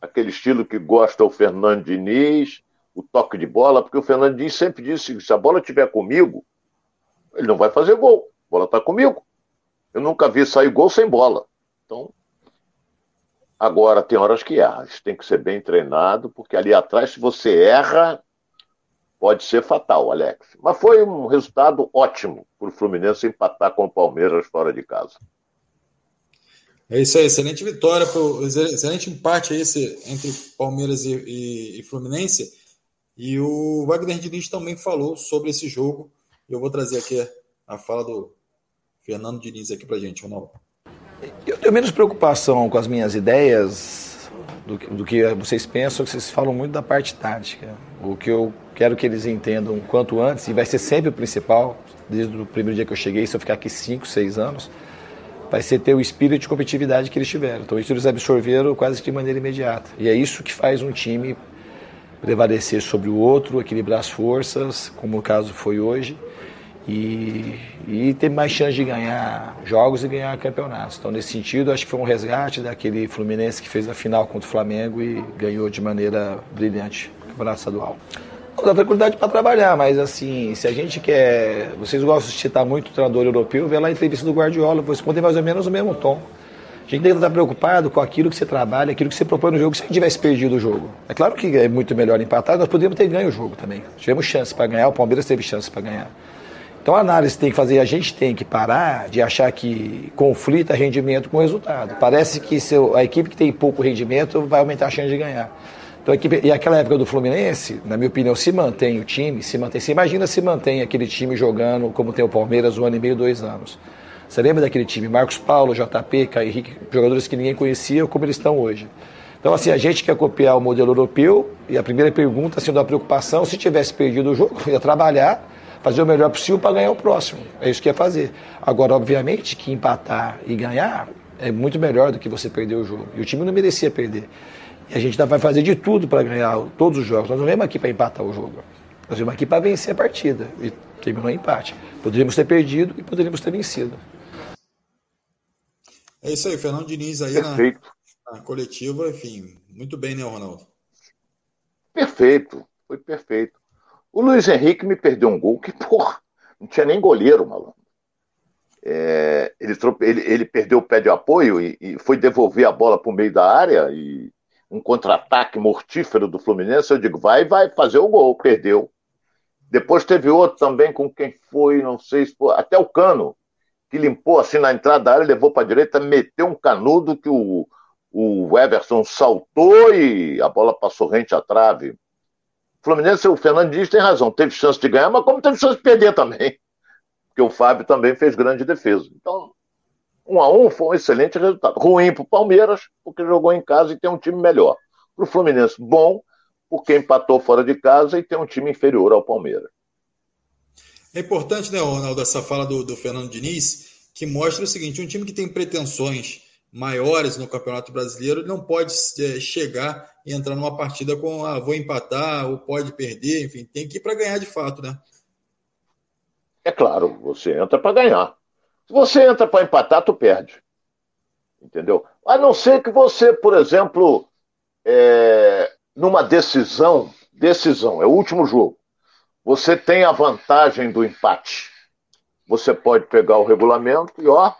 Aquele estilo que gosta o Fernando Diniz, o toque de bola, porque o Fernando Diniz sempre disse: se a bola estiver comigo, ele não vai fazer gol. A bola está comigo. Eu nunca vi sair gol sem bola. Então, agora tem horas que erra. Tem que ser bem treinado, porque ali atrás, se você erra, pode ser fatal, Alex. Mas foi um resultado ótimo para o Fluminense empatar com o Palmeiras fora de casa.
É isso aí, excelente vitória, excelente empate esse entre Palmeiras e, e, e, Fluminense. E o Wagner Diniz também falou sobre esse jogo. Eu vou trazer aqui a fala do Fernando Diniz aqui para gente, Ronaldo.
Eu tenho menos preocupação com as minhas ideias do que, do que vocês pensam, que vocês falam muito da parte tática. O que eu quero que eles entendam quanto antes, e vai ser sempre o principal, desde o primeiro dia que eu cheguei, se eu ficar aqui 5, 6 anos, vai ser ter o espírito de competitividade que eles tiveram. Então isso eles absorveram quase de maneira imediata. E é isso que faz um time prevalecer sobre o outro, equilibrar as forças, como o caso foi hoje, e, e ter mais chance de ganhar jogos e ganhar campeonatos. Então, nesse sentido, acho que foi um resgate daquele Fluminense que fez a final contra o Flamengo e ganhou de maneira brilhante o campeonato estadual dá tranquilidade para trabalhar, mas assim, se a gente quer. Vocês gostam de citar muito o treinador europeu, vê lá a entrevista do Guardiola, você responder mais ou menos o mesmo tom. A gente tem que estar preocupado com aquilo que você trabalha, aquilo que você propõe no jogo, se a gente tivesse perdido o jogo. É claro que é muito melhor empatar, nós poderíamos ter ganho o jogo também. Tivemos chance para ganhar, o Palmeiras teve chance para ganhar. Então a análise tem que fazer, a gente tem que parar de achar que conflita rendimento com resultado. Parece que a equipe que tem pouco rendimento vai aumentar a chance de ganhar. Então, equipe, e aquela época do Fluminense, na minha opinião, se mantém o time, se mantém. Você imagina se mantém aquele time jogando como tem o Palmeiras um ano e meio, dois anos. Você lembra daquele time? Marcos Paulo, JP, Caio Henrique, jogadores que ninguém conhecia, como eles estão hoje. Então, assim, a gente quer copiar o modelo europeu e a primeira pergunta, sendo a preocupação, se tivesse perdido o jogo, [laughs] ia trabalhar, fazer o melhor possível para ganhar o próximo. É isso que ia fazer. Agora, obviamente, que empatar e ganhar é muito melhor do que você perder o jogo. E o time não merecia perder. E a gente vai fazer de tudo para ganhar todos os jogos. Nós não vemos aqui para empatar o jogo. Nós vemos aqui para vencer a partida. E terminou em empate. Poderíamos ter perdido e poderíamos ter vencido.
É isso aí, Fernando Diniz aí na, na coletiva, enfim, muito bem, né, Ronaldo?
Perfeito, foi perfeito. O Luiz Henrique me perdeu um gol que, [laughs] porra, não tinha nem goleiro, malandro. É, ele, ele, ele, perdeu o pé de apoio e, e foi devolver a bola para o meio da área e um contra-ataque mortífero do Fluminense. Eu digo, vai, vai fazer o gol, perdeu. Depois teve outro também com quem foi, não sei até o Cano que limpou assim na entrada da área, levou para a direita, meteu um canudo que o, o Everson saltou e a bola passou rente à trave. Fluminense, o Fernandes tem razão, teve chance de ganhar, mas como teve chance de perder também. Porque o Fábio também fez grande defesa. Então, um a um foi um excelente resultado. Ruim para o Palmeiras, porque jogou em casa e tem um time melhor. Para o Fluminense, bom, porque empatou fora de casa e tem um time inferior ao Palmeiras.
É importante, né, Ronaldo, essa fala do, do Fernando Diniz, que mostra o seguinte: um time que tem pretensões maiores no Campeonato Brasileiro não pode é, chegar e entrar numa partida com ah, vou empatar ou pode perder, enfim, tem que ir para ganhar de fato, né?
É claro, você entra para ganhar. Se você entra para empatar, tu perde. Entendeu? A não ser que você, por exemplo, é, numa decisão, decisão, é o último jogo você tem a vantagem do empate. Você pode pegar o regulamento e, ó,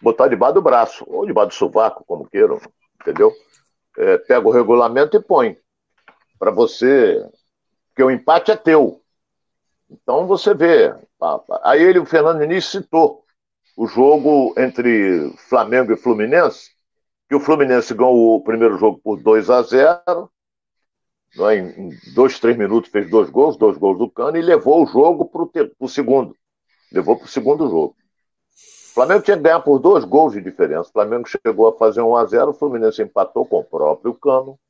botar debaixo do braço, ou debaixo do sovaco, como queiram, entendeu? É, pega o regulamento e põe. Para você. Porque o empate é teu. Então você vê. Aí ele, o Fernando Diniz citou o jogo entre Flamengo e Fluminense, que o Fluminense ganhou o primeiro jogo por 2 a 0 é? em dois, três minutos fez dois gols, dois gols do Cano e levou o jogo para o segundo. Levou para o segundo jogo. Flamengo tinha que ganhar por dois gols de diferença. O Flamengo chegou a fazer 1 a 0 o Fluminense empatou com o próprio Cano.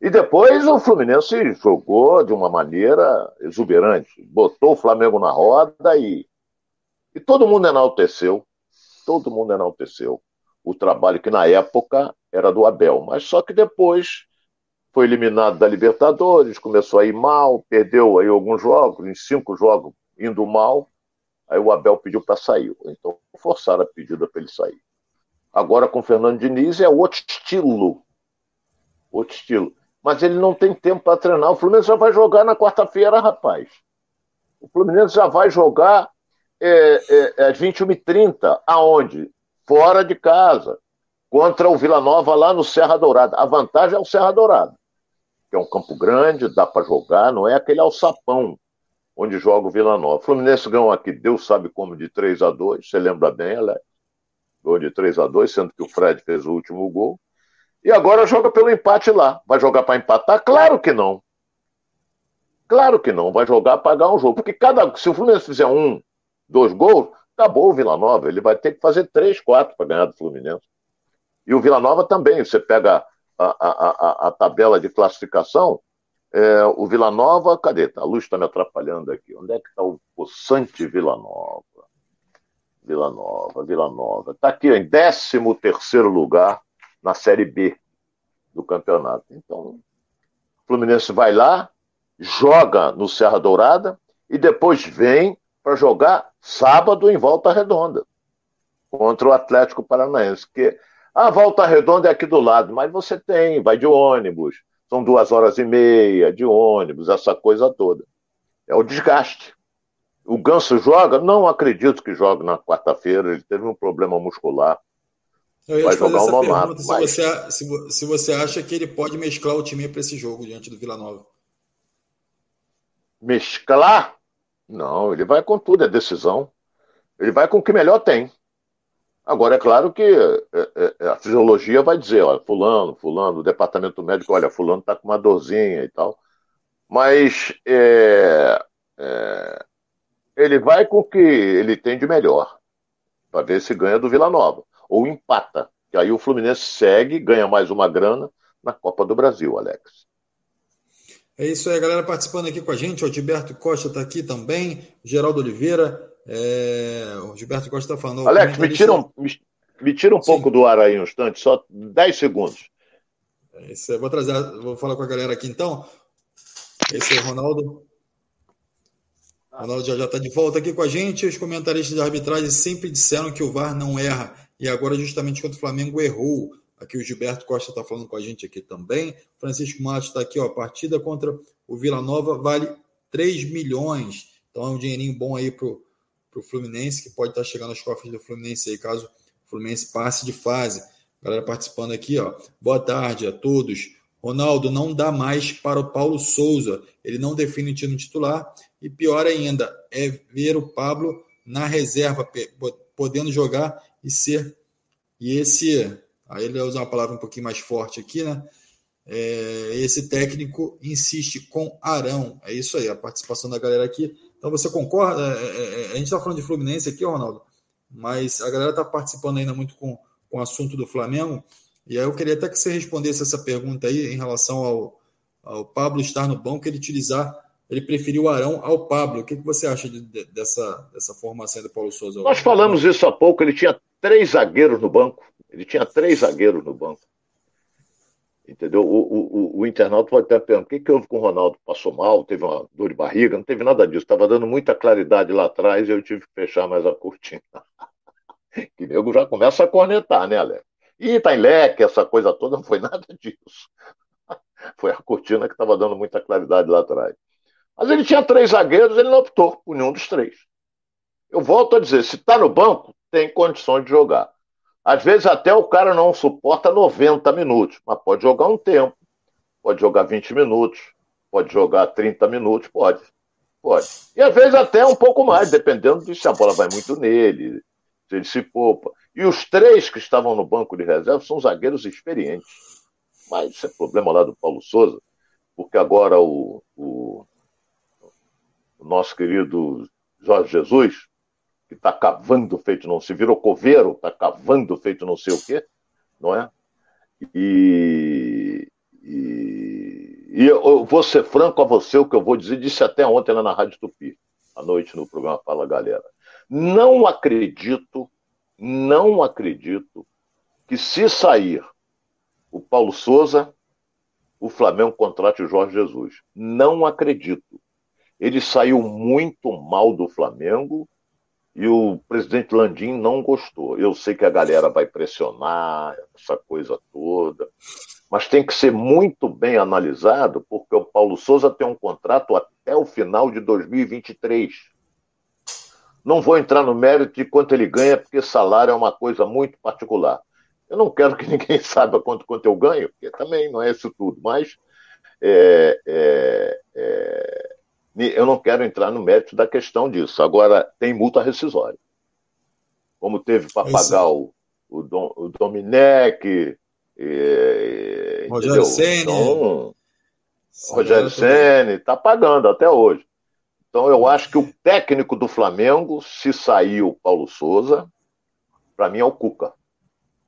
E depois o Fluminense jogou de uma maneira exuberante. Botou o Flamengo na roda e, e todo mundo enalteceu. Todo mundo enalteceu o trabalho que na época era do Abel. Mas só que depois foi eliminado da Libertadores, começou a ir mal, perdeu aí alguns jogos, em cinco jogos indo mal. Aí o Abel pediu para sair. Então forçaram a pedida para ele sair. Agora com o Fernando Diniz é outro estilo. Outro estilo. Mas ele não tem tempo para treinar. O Fluminense já vai jogar na quarta-feira, rapaz. O Fluminense já vai jogar é, é, é às 21h30. Aonde? Fora de casa. Contra o Vila Nova lá no Serra Dourada. A vantagem é o Serra Dourada que é um campo grande, dá para jogar, não é aquele alçapão onde joga o Vila Nova. O Fluminense ganhou aqui, Deus sabe como, de 3 a 2 você lembra bem, Alex? Gol de 3 a 2 sendo que o Fred fez o último gol. E agora joga pelo empate lá. Vai jogar para empatar? Claro que não. Claro que não. Vai jogar para pagar um jogo. Porque cada, se o Fluminense fizer um, dois gols, acabou o Vila Nova. Ele vai ter que fazer três, quatro para ganhar do Fluminense. E o Vila Nova também. Você pega a, a, a, tabela de classificação, é, o Vila Nova, cadê? A luz está me atrapalhando aqui. Onde é que está o possante Vila Nova? Vila Nova, Vila Nova. Está aqui em 13 terceiro lugar na Série B do campeonato. Então, o Fluminense vai lá, joga no Serra Dourada e depois vem para jogar sábado em Volta Redonda contra o Atlético Paranaense, que a volta redonda é aqui do lado, mas você tem, vai de ônibus, são duas horas e meia de ônibus, essa coisa toda. É o desgaste. O Ganso joga? Não acredito que jogue na quarta-feira, ele teve um problema muscular.
Eu ia vai jogar uma pergunta, mas... se, você, se, se você acha que ele pode mesclar o time para esse jogo diante do Vila Nova.
Mesclar? Não, ele vai com tudo, é decisão. Ele vai com o que melhor tem. Agora, é claro que é, é, é, a fisiologia vai dizer, olha, fulano, fulano, o departamento médico, olha, fulano está com uma dorzinha e tal. Mas é, é, ele vai com o que ele tem de melhor. para ver se ganha do Vila Nova. Ou empata. Que aí o Fluminense segue, ganha mais uma grana na Copa do Brasil, Alex.
É isso aí, a galera participando aqui com a gente. O Gilberto Costa está aqui também, Geraldo Oliveira. É... O Gilberto Costa está falando.
Alex, me tira um, me, me tira um pouco do ar aí um instante, só 10 segundos.
É isso aí, vou trazer, vou falar com a galera aqui então. Esse é o Ronaldo. Ronaldo já está de volta aqui com a gente. Os comentaristas de arbitragem sempre disseram que o VAR não erra. E agora, justamente quando o Flamengo errou. Aqui o Gilberto Costa está falando com a gente aqui também. Francisco Matos está aqui, ó. Partida contra o Vila Nova vale 3 milhões. Então é um dinheirinho bom aí para o Fluminense, que pode estar tá chegando aos cofres do Fluminense aí, caso o Fluminense passe de fase. Galera participando aqui, ó. Boa tarde a todos. Ronaldo não dá mais para o Paulo Souza. Ele não define o time titular. E pior ainda, é ver o Pablo na reserva, podendo jogar e ser. E esse. Aí ele vai usar uma palavra um pouquinho mais forte aqui, né? É, esse técnico insiste com Arão. É isso aí, a participação da galera aqui. Então você concorda? É, é, é a gente está falando de Fluminense aqui, Ronaldo, mas a galera está participando ainda muito com, com o assunto do Flamengo. E aí eu queria até que você respondesse essa pergunta aí em relação ao, ao Pablo estar no banco, ele utilizar, ele preferiu o Arão ao Pablo. O que, que você acha de, de, dessa, dessa formação do Paulo Souza?
Nós falamos isso há pouco, ele tinha três zagueiros no banco. Ele tinha três zagueiros no banco. Entendeu? O, o, o, internauta pode até perguntar: o que, que houve com o Ronaldo? Passou mal? Teve uma dor de barriga? Não teve nada disso. Estava dando muita claridade lá atrás e eu tive que fechar mais a cortina. [laughs] que nego já começa a cornetar, né, Alex? E tá em leque, essa coisa toda, não foi nada disso. [laughs] Foi a cortina que estava dando muita claridade lá atrás. Mas ele tinha três zagueiros, ele não optou por nenhum dos três. Eu volto a dizer, se está no banco, tem condições de jogar. Às vezes até o cara não suporta 90 minutos, mas pode jogar um tempo. Pode jogar 20 minutos, pode jogar 30 minutos, pode. Pode. E às vezes até um pouco mais, dependendo de se a bola vai muito nele, se ele se poupa. E os três que estavam no banco de reserva são zagueiros experientes. Mas isso é problema lá do Paulo Souza, porque agora o, o, o nosso querido Jorge Jesus, que está cavando feito não se virou coveiro, está cavando feito não sei o quê, não é? E, e, e, eu vou ser franco a você, o que eu vou dizer, disse até ontem lá na Rádio Tupi, à noite no programa Fala Galera. Não acredito não acredito que se sair o Paulo Souza, o Flamengo contrate o Jorge Jesus. Não acredito. Ele saiu muito mal do Flamengo e o presidente Landim não gostou. Eu sei que a galera vai pressionar, essa coisa toda, mas tem que ser muito bem analisado, porque o Paulo Souza tem um contrato até o final de 2023. Não vou entrar no mérito de quanto ele ganha, porque salário é uma coisa muito particular. Eu não quero que [laughs] ninguém saiba quanto, quanto eu ganho, porque também não é isso tudo, mas é, é, é, eu não quero entrar no mérito da questão disso. Agora, tem multa rescisória. Como teve para pagar o, o, Dom, o Domenech,
é, Rogério Senna. Então,
Rogério Senna está pagando até hoje. Então eu acho que o técnico do Flamengo, se sair o Paulo Souza, para mim é o Cuca.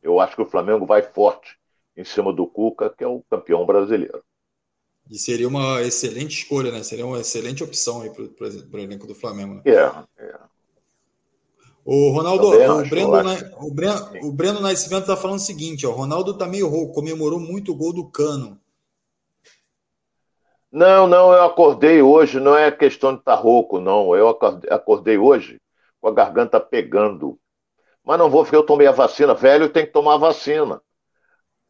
Eu acho que o Flamengo vai forte em cima do Cuca, que é o campeão brasileiro.
E seria uma excelente escolha, né? Seria uma excelente opção aí para o elenco do Flamengo. Né?
É, é.
O Ronaldo, o, Breno, o, Breno, o Breno Nascimento está falando o seguinte: ó, o Ronaldo tá meio rouco, comemorou muito o gol do Cano.
Não, não, eu acordei hoje, não é questão de estar tá rouco, não. Eu acordei hoje com a garganta pegando. Mas não vou, porque eu tomei a vacina. Velho tem que tomar a vacina.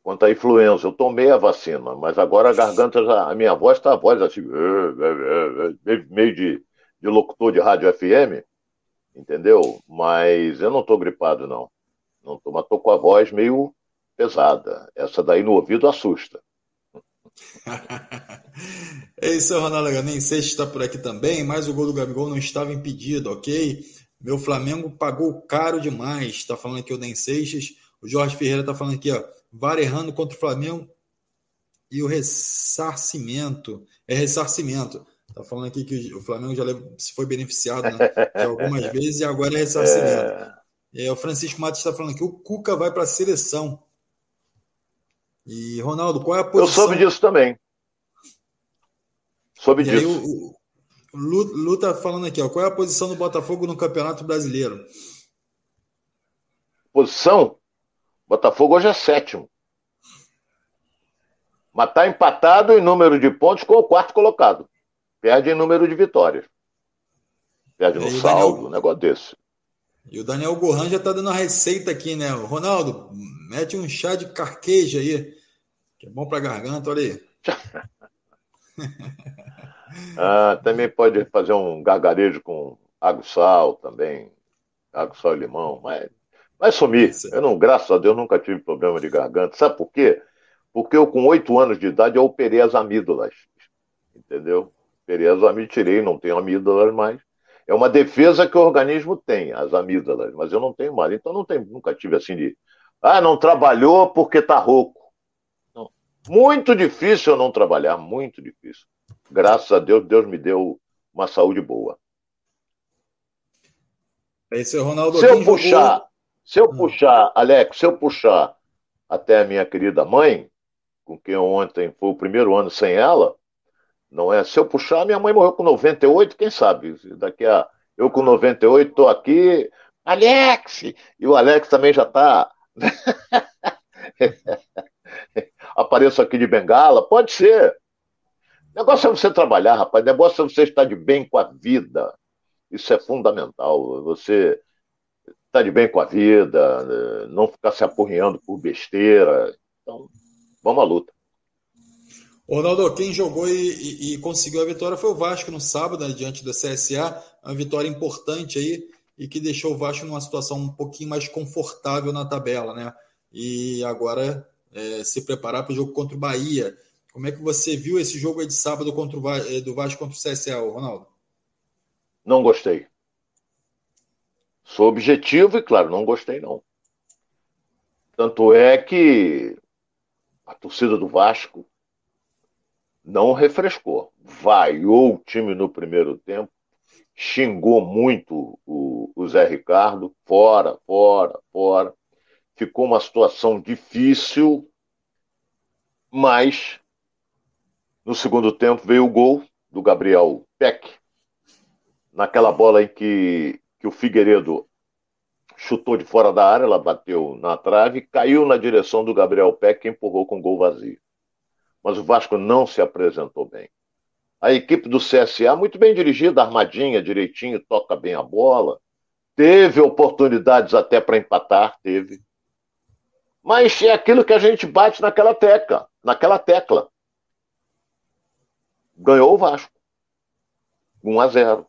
Quanto à influenza, eu tomei a vacina, mas agora a garganta já. A minha voz está a voz assim, meio de, de locutor de rádio FM, entendeu? Mas eu não estou gripado, não. Não tô, mas estou com a voz meio pesada. Essa daí no ouvido assusta. [laughs]
é isso, Ronaldo. Nem sei se está por aqui também, mas o gol do Gabigol não estava impedido, ok? Meu Flamengo pagou caro demais. Está falando aqui o Den Seixas. O Jorge Ferreira está falando aqui, ó. VAR errando contra o Flamengo e o ressarcimento. É ressarcimento. Está falando aqui que o Flamengo já se foi beneficiado né, algumas [laughs] vezes e agora é ressarcimento. É... É, o Francisco Matos está falando que o Cuca vai para a seleção. E, Ronaldo, qual é a posição?
Eu soube disso também. Soube e disso. Aí,
o, o Lu está falando aqui, ó, qual é a posição do Botafogo no Campeonato Brasileiro?
Posição? Botafogo hoje é sétimo. Mas está empatado em número de pontos com o quarto colocado. Perde em número de vitórias. Perde no saldo, Daniel... um negócio desse.
E o Daniel Gohan já está dando a receita aqui, né? Ronaldo, mete um chá de carqueja aí, que é bom para garganta, olha aí. [laughs]
ah, também pode fazer um gargarejo com água e sal também. Água, sal e limão. Mas vai sumir. Eu não, graças a Deus, nunca tive problema de garganta. Sabe por quê? Porque eu, com oito anos de idade, eu operei as amígdalas. Entendeu? Operei as amígdalas, tirei, não tenho amígdalas mais. É uma defesa que o organismo tem, as amígdalas, mas eu não tenho mais. Então não tenho, nunca tive assim de. Ah, não trabalhou porque está rouco. Não. Muito difícil eu não trabalhar, muito difícil. Graças a Deus, Deus me deu uma saúde boa.
Esse é o Ronaldo
se eu puxar, jogou... se eu puxar, Alex, se eu puxar até a minha querida mãe, com quem ontem foi o primeiro ano sem ela, não é? Se eu puxar, minha mãe morreu com 98, quem sabe? Daqui a. Eu com 98 estou aqui. Alex! E o Alex também já está. [laughs] Apareço aqui de bengala. Pode ser. O negócio é você trabalhar, rapaz. O negócio é você estar de bem com a vida. Isso é fundamental. Você estar de bem com a vida, não ficar se apurreando por besteira. Então, vamos à luta.
Ronaldo, quem jogou e, e, e, conseguiu a vitória foi o Vasco no sábado, né, diante do CSA. Uma vitória importante aí e que deixou o Vasco numa situação um pouquinho mais confortável na tabela, né? E agora é, se preparar para o jogo contra o Bahia. Como é que você viu esse jogo aí de sábado contra o é, do Vasco contra o CSA, Ronaldo?
Não gostei. Sou objetivo e, claro, não gostei, não. Tanto é que a torcida do Vasco não refrescou. Vaiou o time no primeiro tempo, xingou muito o, o Zé Ricardo, fora, fora, fora. Ficou uma situação difícil, mas no segundo tempo veio o gol do Gabriel Peck, naquela bola em que, que o Figueiredo chutou de fora da área, ela bateu na trave, caiu na direção do Gabriel Peck e empurrou com gol vazio mas o Vasco não se apresentou bem. A equipe do CSA, muito bem dirigida, armadinha, direitinho, toca bem a bola. Teve oportunidades até para empatar, teve. Mas é aquilo que a gente bate naquela tecla, naquela tecla. Ganhou o Vasco. 1 a 0.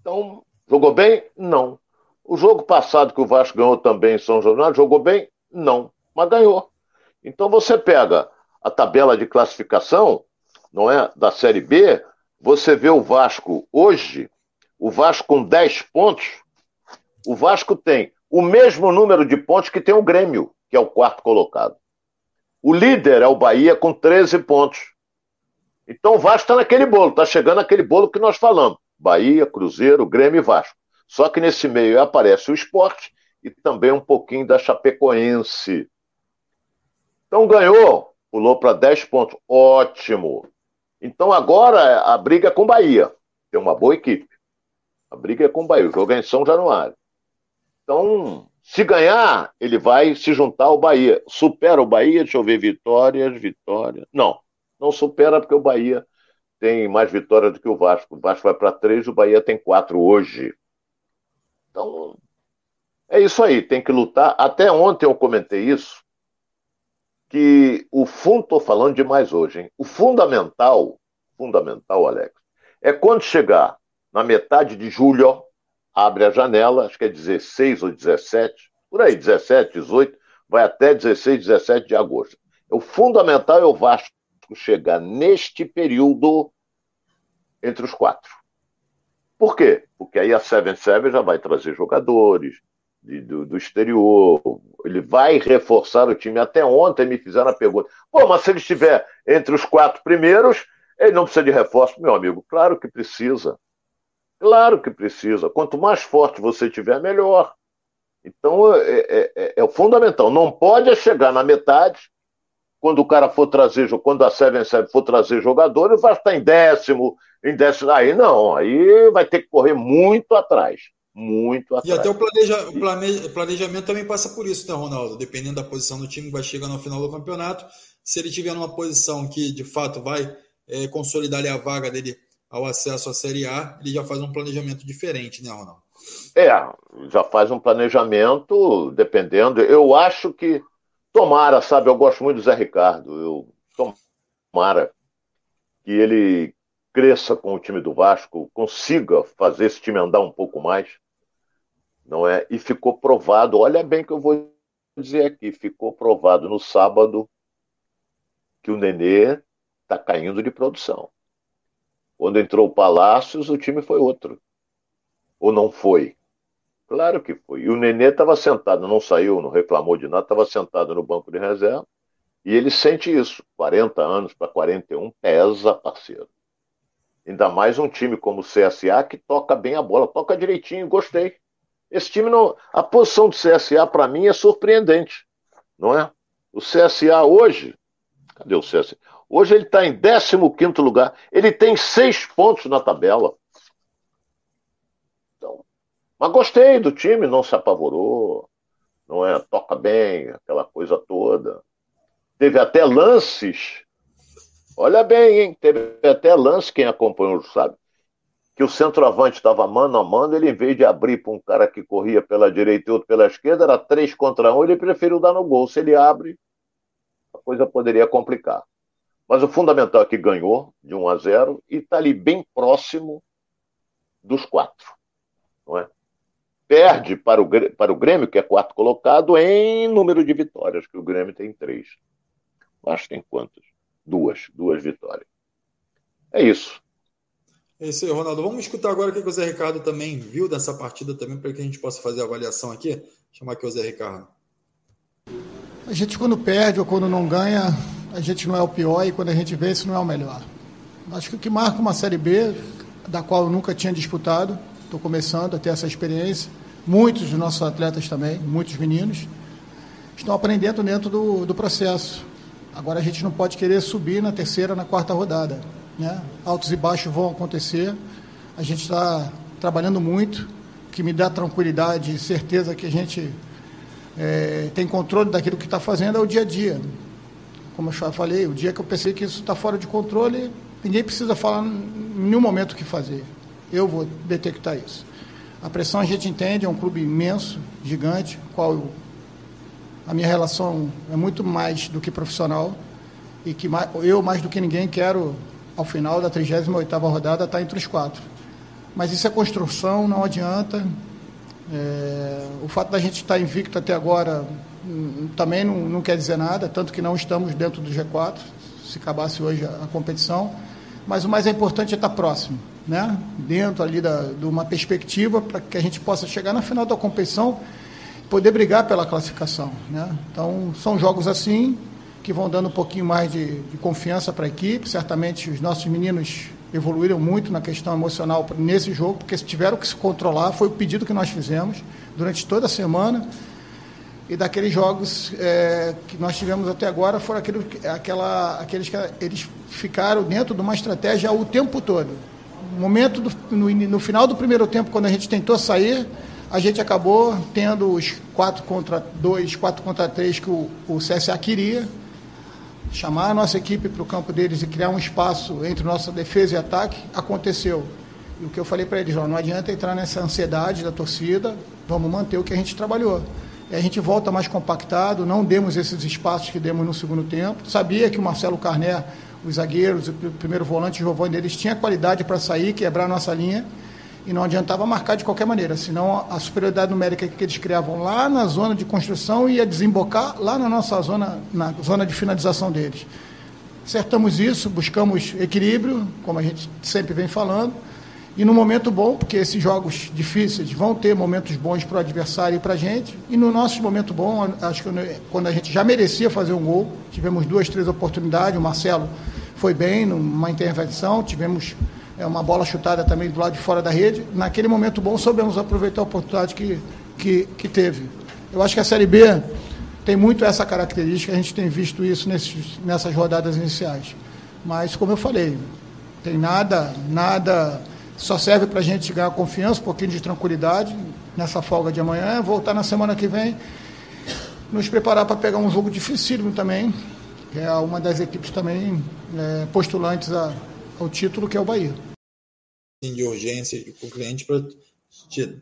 Então, jogou bem? Não. O jogo passado que o Vasco ganhou também em São Januário, jogou bem? Não, mas ganhou. Então você pega a tabela de classificação, não é, da Série B, você vê o Vasco hoje, o Vasco com 10 pontos, o Vasco tem o mesmo número de pontos que tem o Grêmio, que é o quarto colocado. O líder é o Bahia com 13 pontos. Então o Vasco está naquele bolo, está chegando aquele bolo que nós falamos. Bahia, Cruzeiro, Grêmio e Vasco. Só que nesse meio aparece o esporte e também um pouquinho da Chapecoense. Então ganhou pulou para 10 pontos. Ótimo. Então agora a briga é com Bahia. Tem uma boa equipe. A briga é com o Bahia. O jogo é em São Januário. Então, se ganhar, ele vai se juntar ao Bahia. Supera o Bahia, deixa eu ver, vitórias, vitórias. Não, não supera porque o Bahia tem mais vitórias do que o Vasco. O Vasco vai para três, o Bahia tem quatro hoje. Então, é isso aí, tem que lutar. Até ontem eu comentei isso que o fundo, estou falando demais hoje, hein? O fundamental, fundamental, Alex, é quando chegar na metade de julho, abre a janela, acho que é 16 ou 17, por aí, 17, 18, vai até 16, 17 de agosto. O fundamental é o Vasco chegar neste período entre os quatro. Por quê? Porque aí a 7-7 já vai trazer jogadores, de, do, do, exterior, ele vai reforçar o time. Até ontem me fizeram a pergunta: pô, mas se ele estiver entre os quatro primeiros, ele não precisa de reforço, meu amigo? Claro que precisa. Claro que precisa. Quanto mais forte você tiver, melhor. Então é, é, é, é fundamental. Não pode chegar na metade, quando o cara for trazer, quando a Seven Seven for trazer jogadores, vai estar em décimo, em décimo. Aí não, aí vai ter que correr muito atrás. Muito atrás.
E até o, planeja, o planejamento também passa por isso, né, Ronaldo? Dependendo da posição do time que vai chegar no final do campeonato, se ele tiver numa posição que de fato vai é, consolidar a vaga dele ao acesso à Série A, ele já faz um planejamento diferente, né, Ronaldo?
É, já faz um planejamento, dependendo. Eu acho que, tomara, sabe, eu gosto muito do Zé Ricardo, eu tomara que ele cresça com o time do Vasco, consiga fazer esse time andar um pouco mais, não é? E ficou provado, olha bem que eu vou dizer aqui, ficou provado no sábado que o Nenê está caindo de produção. Quando entrou o Palácios, o time foi outro. Ou não foi? Claro que foi. E o Nenê estava sentado, não saiu, não reclamou de nada, estava sentado no banco de reserva. E ele sente isso. 40 anos para 41 pesa, parceiro. Ainda mais um time como o CSA que toca bem a bola, toca direitinho, gostei. Esse time não. A posição do CSA, para mim, é surpreendente. Não é? O CSA hoje. Cadê o CSA? Hoje ele está em 15 lugar. Ele tem seis pontos na tabela. Mas gostei do time, não se apavorou, não é? Toca bem, aquela coisa toda. Teve até lances. Olha bem, hein? Teve até lance, quem acompanhou sabe, que o centroavante estava mano a mano, ele em vez de abrir para um cara que corria pela direita e outro pela esquerda, era três contra um, ele preferiu dar no gol. Se ele abre, a coisa poderia complicar. Mas o fundamental é que ganhou de 1 a 0 e está ali bem próximo dos quatro. Não é? Perde para o, para o Grêmio, que é quarto colocado, em número de vitórias, que o Grêmio tem três. Acho que tem quantas? Duas, duas vitórias. É isso.
É isso aí, Ronaldo. Vamos escutar agora o que o Zé Ricardo também viu dessa partida também, para que a gente possa fazer a avaliação aqui. Vou chamar aqui o Zé Ricardo.
A gente quando perde ou quando não ganha, a gente não é o pior e quando a gente vence não é o melhor. Acho que o que marca uma Série B, da qual eu nunca tinha disputado, estou começando a ter essa experiência, Muitos dos nossos atletas também, muitos meninos, estão aprendendo dentro do, do processo. Agora a gente não pode querer subir na terceira, na quarta rodada. Né? Altos e baixos vão acontecer. A gente está trabalhando muito, que me dá tranquilidade e certeza que a gente é, tem controle daquilo que está fazendo é o dia a dia. Como eu já falei, o dia que eu pensei que isso está fora de controle, ninguém precisa falar em nenhum momento o que fazer. Eu vou detectar isso. A pressão a gente entende, é um clube imenso, gigante, qual eu, a minha relação é muito mais do que profissional e que eu, mais do que ninguém, quero, ao final da 38ª rodada, estar entre os quatro. Mas isso é construção, não adianta. É, o fato da gente estar invicto até agora hum, também não, não, quer dizer nada, tanto que não estamos dentro do G4, se acabasse hoje a, a competição. Mas o mais importante é estar próximo né? dentro ali da, de uma perspectiva para que a gente possa chegar na final da competição poder brigar pela classificação. Né? Então, são jogos assim que vão dando um pouquinho mais de, de confiança para a equipe. Certamente os nossos meninos evoluíram muito na questão emocional nesse jogo, porque tiveram que se controlar, foi o pedido que nós fizemos durante toda a semana. E daqueles jogos é, que nós tivemos até agora foram aqueles, aquela, aqueles que eles ficaram dentro de uma estratégia o tempo todo momento do, no, no, final do primeiro tempo, quando a gente tentou sair, a gente acabou tendo os 4 contra 2, 4 contra 3 que o, o CSA queria, chamar a nossa equipe para o campo deles e criar um espaço entre nossa defesa e ataque, aconteceu. E o que eu falei para eles, ó, não adianta entrar nessa ansiedade da torcida, vamos manter o que a gente trabalhou. E a gente volta mais compactado, não demos esses espaços que demos no segundo tempo. Sabia que o Marcelo Carné os zagueiros, o primeiro volante, o Giovanni, eles tinham qualidade para sair, quebrar a nossa linha, e não adiantava marcar de qualquer maneira, senão a superioridade numérica que eles criavam lá na zona de construção ia desembocar lá na nossa zona, na zona de finalização deles. Acertamos isso, buscamos equilíbrio, como a gente sempre vem falando, e no momento bom, porque esses jogos difíceis vão ter momentos bons para o adversário e para a gente, e no nosso momento bom, acho que quando a gente já merecia fazer um gol, tivemos duas, três oportunidades, o Marcelo foi bem numa intervenção, tivemos é, uma bola chutada também do lado de fora da rede. Naquele momento bom, soubemos aproveitar a oportunidade que, que, que teve. Eu acho que a Série B tem muito essa característica, a gente tem visto isso nesses, nessas rodadas iniciais. Mas, como eu falei, tem nada, nada, só serve para a gente ganhar confiança, um pouquinho de tranquilidade nessa folga de amanhã, voltar na semana que vem, nos preparar para pegar um jogo dificílimo também, que é uma das equipes também é, postulantes a, ao título, que é o Bahia.
De urgência com o cliente para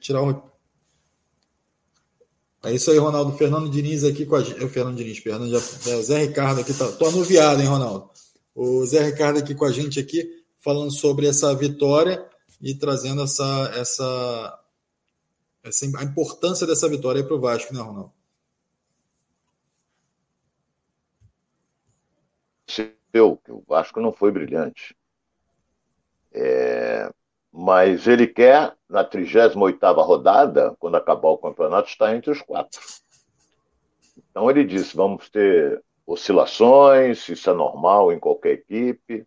tirar o é isso aí, Ronaldo. Fernando Diniz aqui com a gente. É o Fernando Diniz, Fernando já... é, Zé Ricardo aqui. Tá... Tô anuviado, hein, Ronaldo? O Zé Ricardo aqui com a gente aqui, falando sobre essa vitória e trazendo essa, essa, essa a importância dessa vitória para o Vasco, né, Ronaldo?
Eu, que o Vasco não foi brilhante. É, mas ele quer, na 38ª rodada, quando acabar o campeonato, estar entre os quatro. Então ele disse, vamos ter oscilações, isso é normal em qualquer equipe.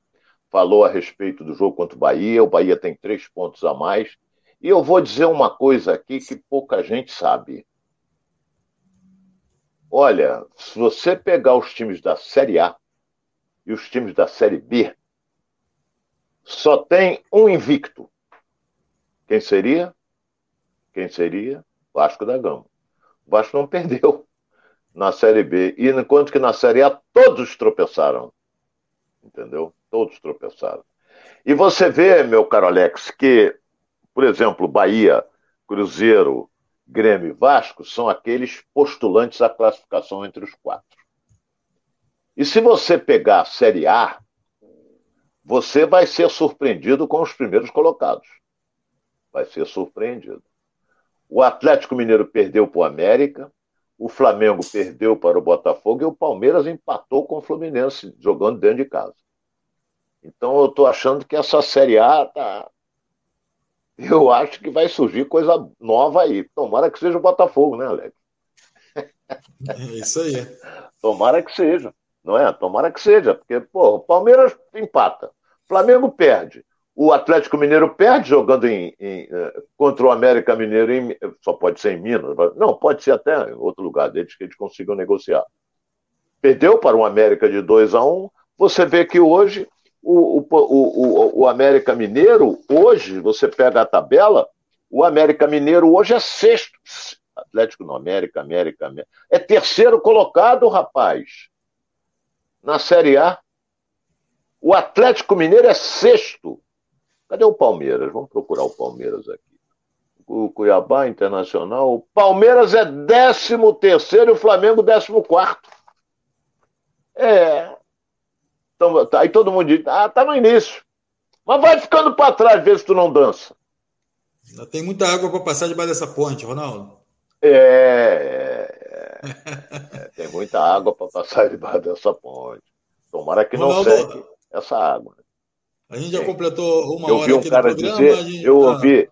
Falou a respeito do jogo contra o Bahia, o Bahia tem três pontos a mais. E eu vou dizer uma coisa aqui que pouca gente sabe. Olha, se você pegar os times da Série A e os times da Série B, só tem um invicto. Quem seria? Quem seria? Vasco da Gama. O Vasco não perdeu na Série B. E enquanto que na Série A todos tropeçaram. Entendeu? Todos tropeçaram. E você vê, meu caro Alex, que, por exemplo, Bahia, Cruzeiro, Grêmio e Vasco são aqueles postulantes à classificação entre os quatro. E se você pegar a Série A, você vai ser surpreendido com os primeiros colocados vai ser surpreendido. O Atlético Mineiro perdeu para o América, o Flamengo perdeu para o Botafogo e o Palmeiras empatou com o Fluminense, jogando dentro de casa. Então eu estou achando que essa Série A tá. Eu acho que vai surgir coisa nova aí. Tomara que seja o Botafogo, né, Alex?
É isso aí.
Tomara que seja, não é? Tomara que seja, porque, pô, o Palmeiras empata, Flamengo perde, o Atlético Mineiro perde jogando em, em, eh, contra o América Mineiro, em, só pode ser em Minas, não, pode ser até em outro lugar deles que eles consigam negociar. Perdeu para o América de 2 a 1 um, Você vê que hoje o, o, o, o América Mineiro, hoje, você pega a tabela, o América Mineiro hoje é sexto. Atlético no América, América, América. É terceiro colocado, rapaz. Na Série A. O Atlético Mineiro é sexto. Cadê o Palmeiras? Vamos procurar o Palmeiras aqui. O Cuiabá Internacional. O Palmeiras é 13 terceiro e o Flamengo 14 quarto. É. Então, aí todo mundo diz, ah, tá no início. Mas vai ficando para trás, vê se tu não dança.
Ainda tem muita água para passar debaixo dessa ponte, Ronaldo.
É, é, é, é tem muita água para passar debaixo dessa ponte. Tomara que Ronaldo, não seque essa água.
A gente já completou uma
eu
hora
vi um cara Dizer, gente... Eu tá ouvi,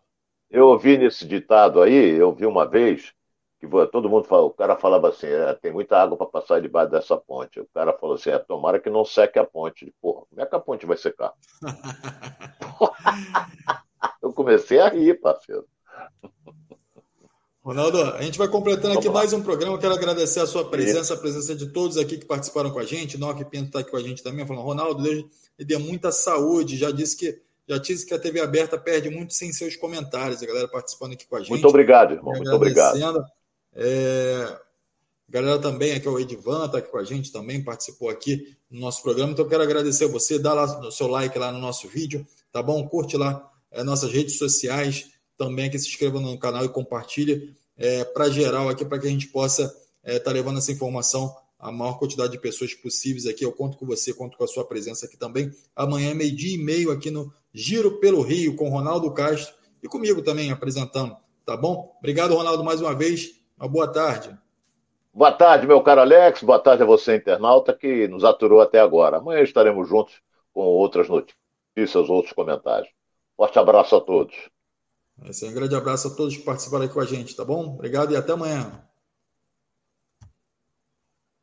eu ouvi nesse ditado aí, eu vi uma vez, que todo mundo fala, o cara falava assim, é, tem muita água para passar debaixo dessa ponte. O cara falou assim, é, tomara que não seque a ponte. Porra, como é que a ponte vai secar? [laughs] eu comecei a rir, parceiro.
Ronaldo, a gente vai completando aqui mais um programa. Quero agradecer a sua presença, a presença de todos aqui que participaram com a gente. Noque Pinto está aqui com a gente também, falando, Ronaldo, Deus lhe dê muita saúde. Já disse que já disse que a TV aberta perde muito sem seus comentários. A galera participando aqui com a gente.
Muito obrigado, irmão. Muito obrigado.
É... Galera também, aqui é o Edivan, está aqui com a gente também, participou aqui no nosso programa. Então, quero agradecer a você. Dá lá o seu like lá no nosso vídeo, tá bom? Curte lá é, nossas redes sociais também que se inscreva no canal e compartilhe é, para geral aqui, para que a gente possa estar é, tá levando essa informação a maior quantidade de pessoas possíveis aqui. Eu conto com você, conto com a sua presença aqui também. Amanhã, meio-dia e meio, aqui no Giro pelo Rio, com Ronaldo Castro e comigo também apresentando, tá bom? Obrigado, Ronaldo, mais uma vez. Uma boa tarde.
Boa tarde, meu caro Alex. Boa tarde a você, internauta, que nos aturou até agora. Amanhã estaremos juntos com outras notícias, outros comentários. Forte abraço a todos.
Esse é um grande abraço a todos que participaram aqui com a gente, tá bom? Obrigado e até amanhã.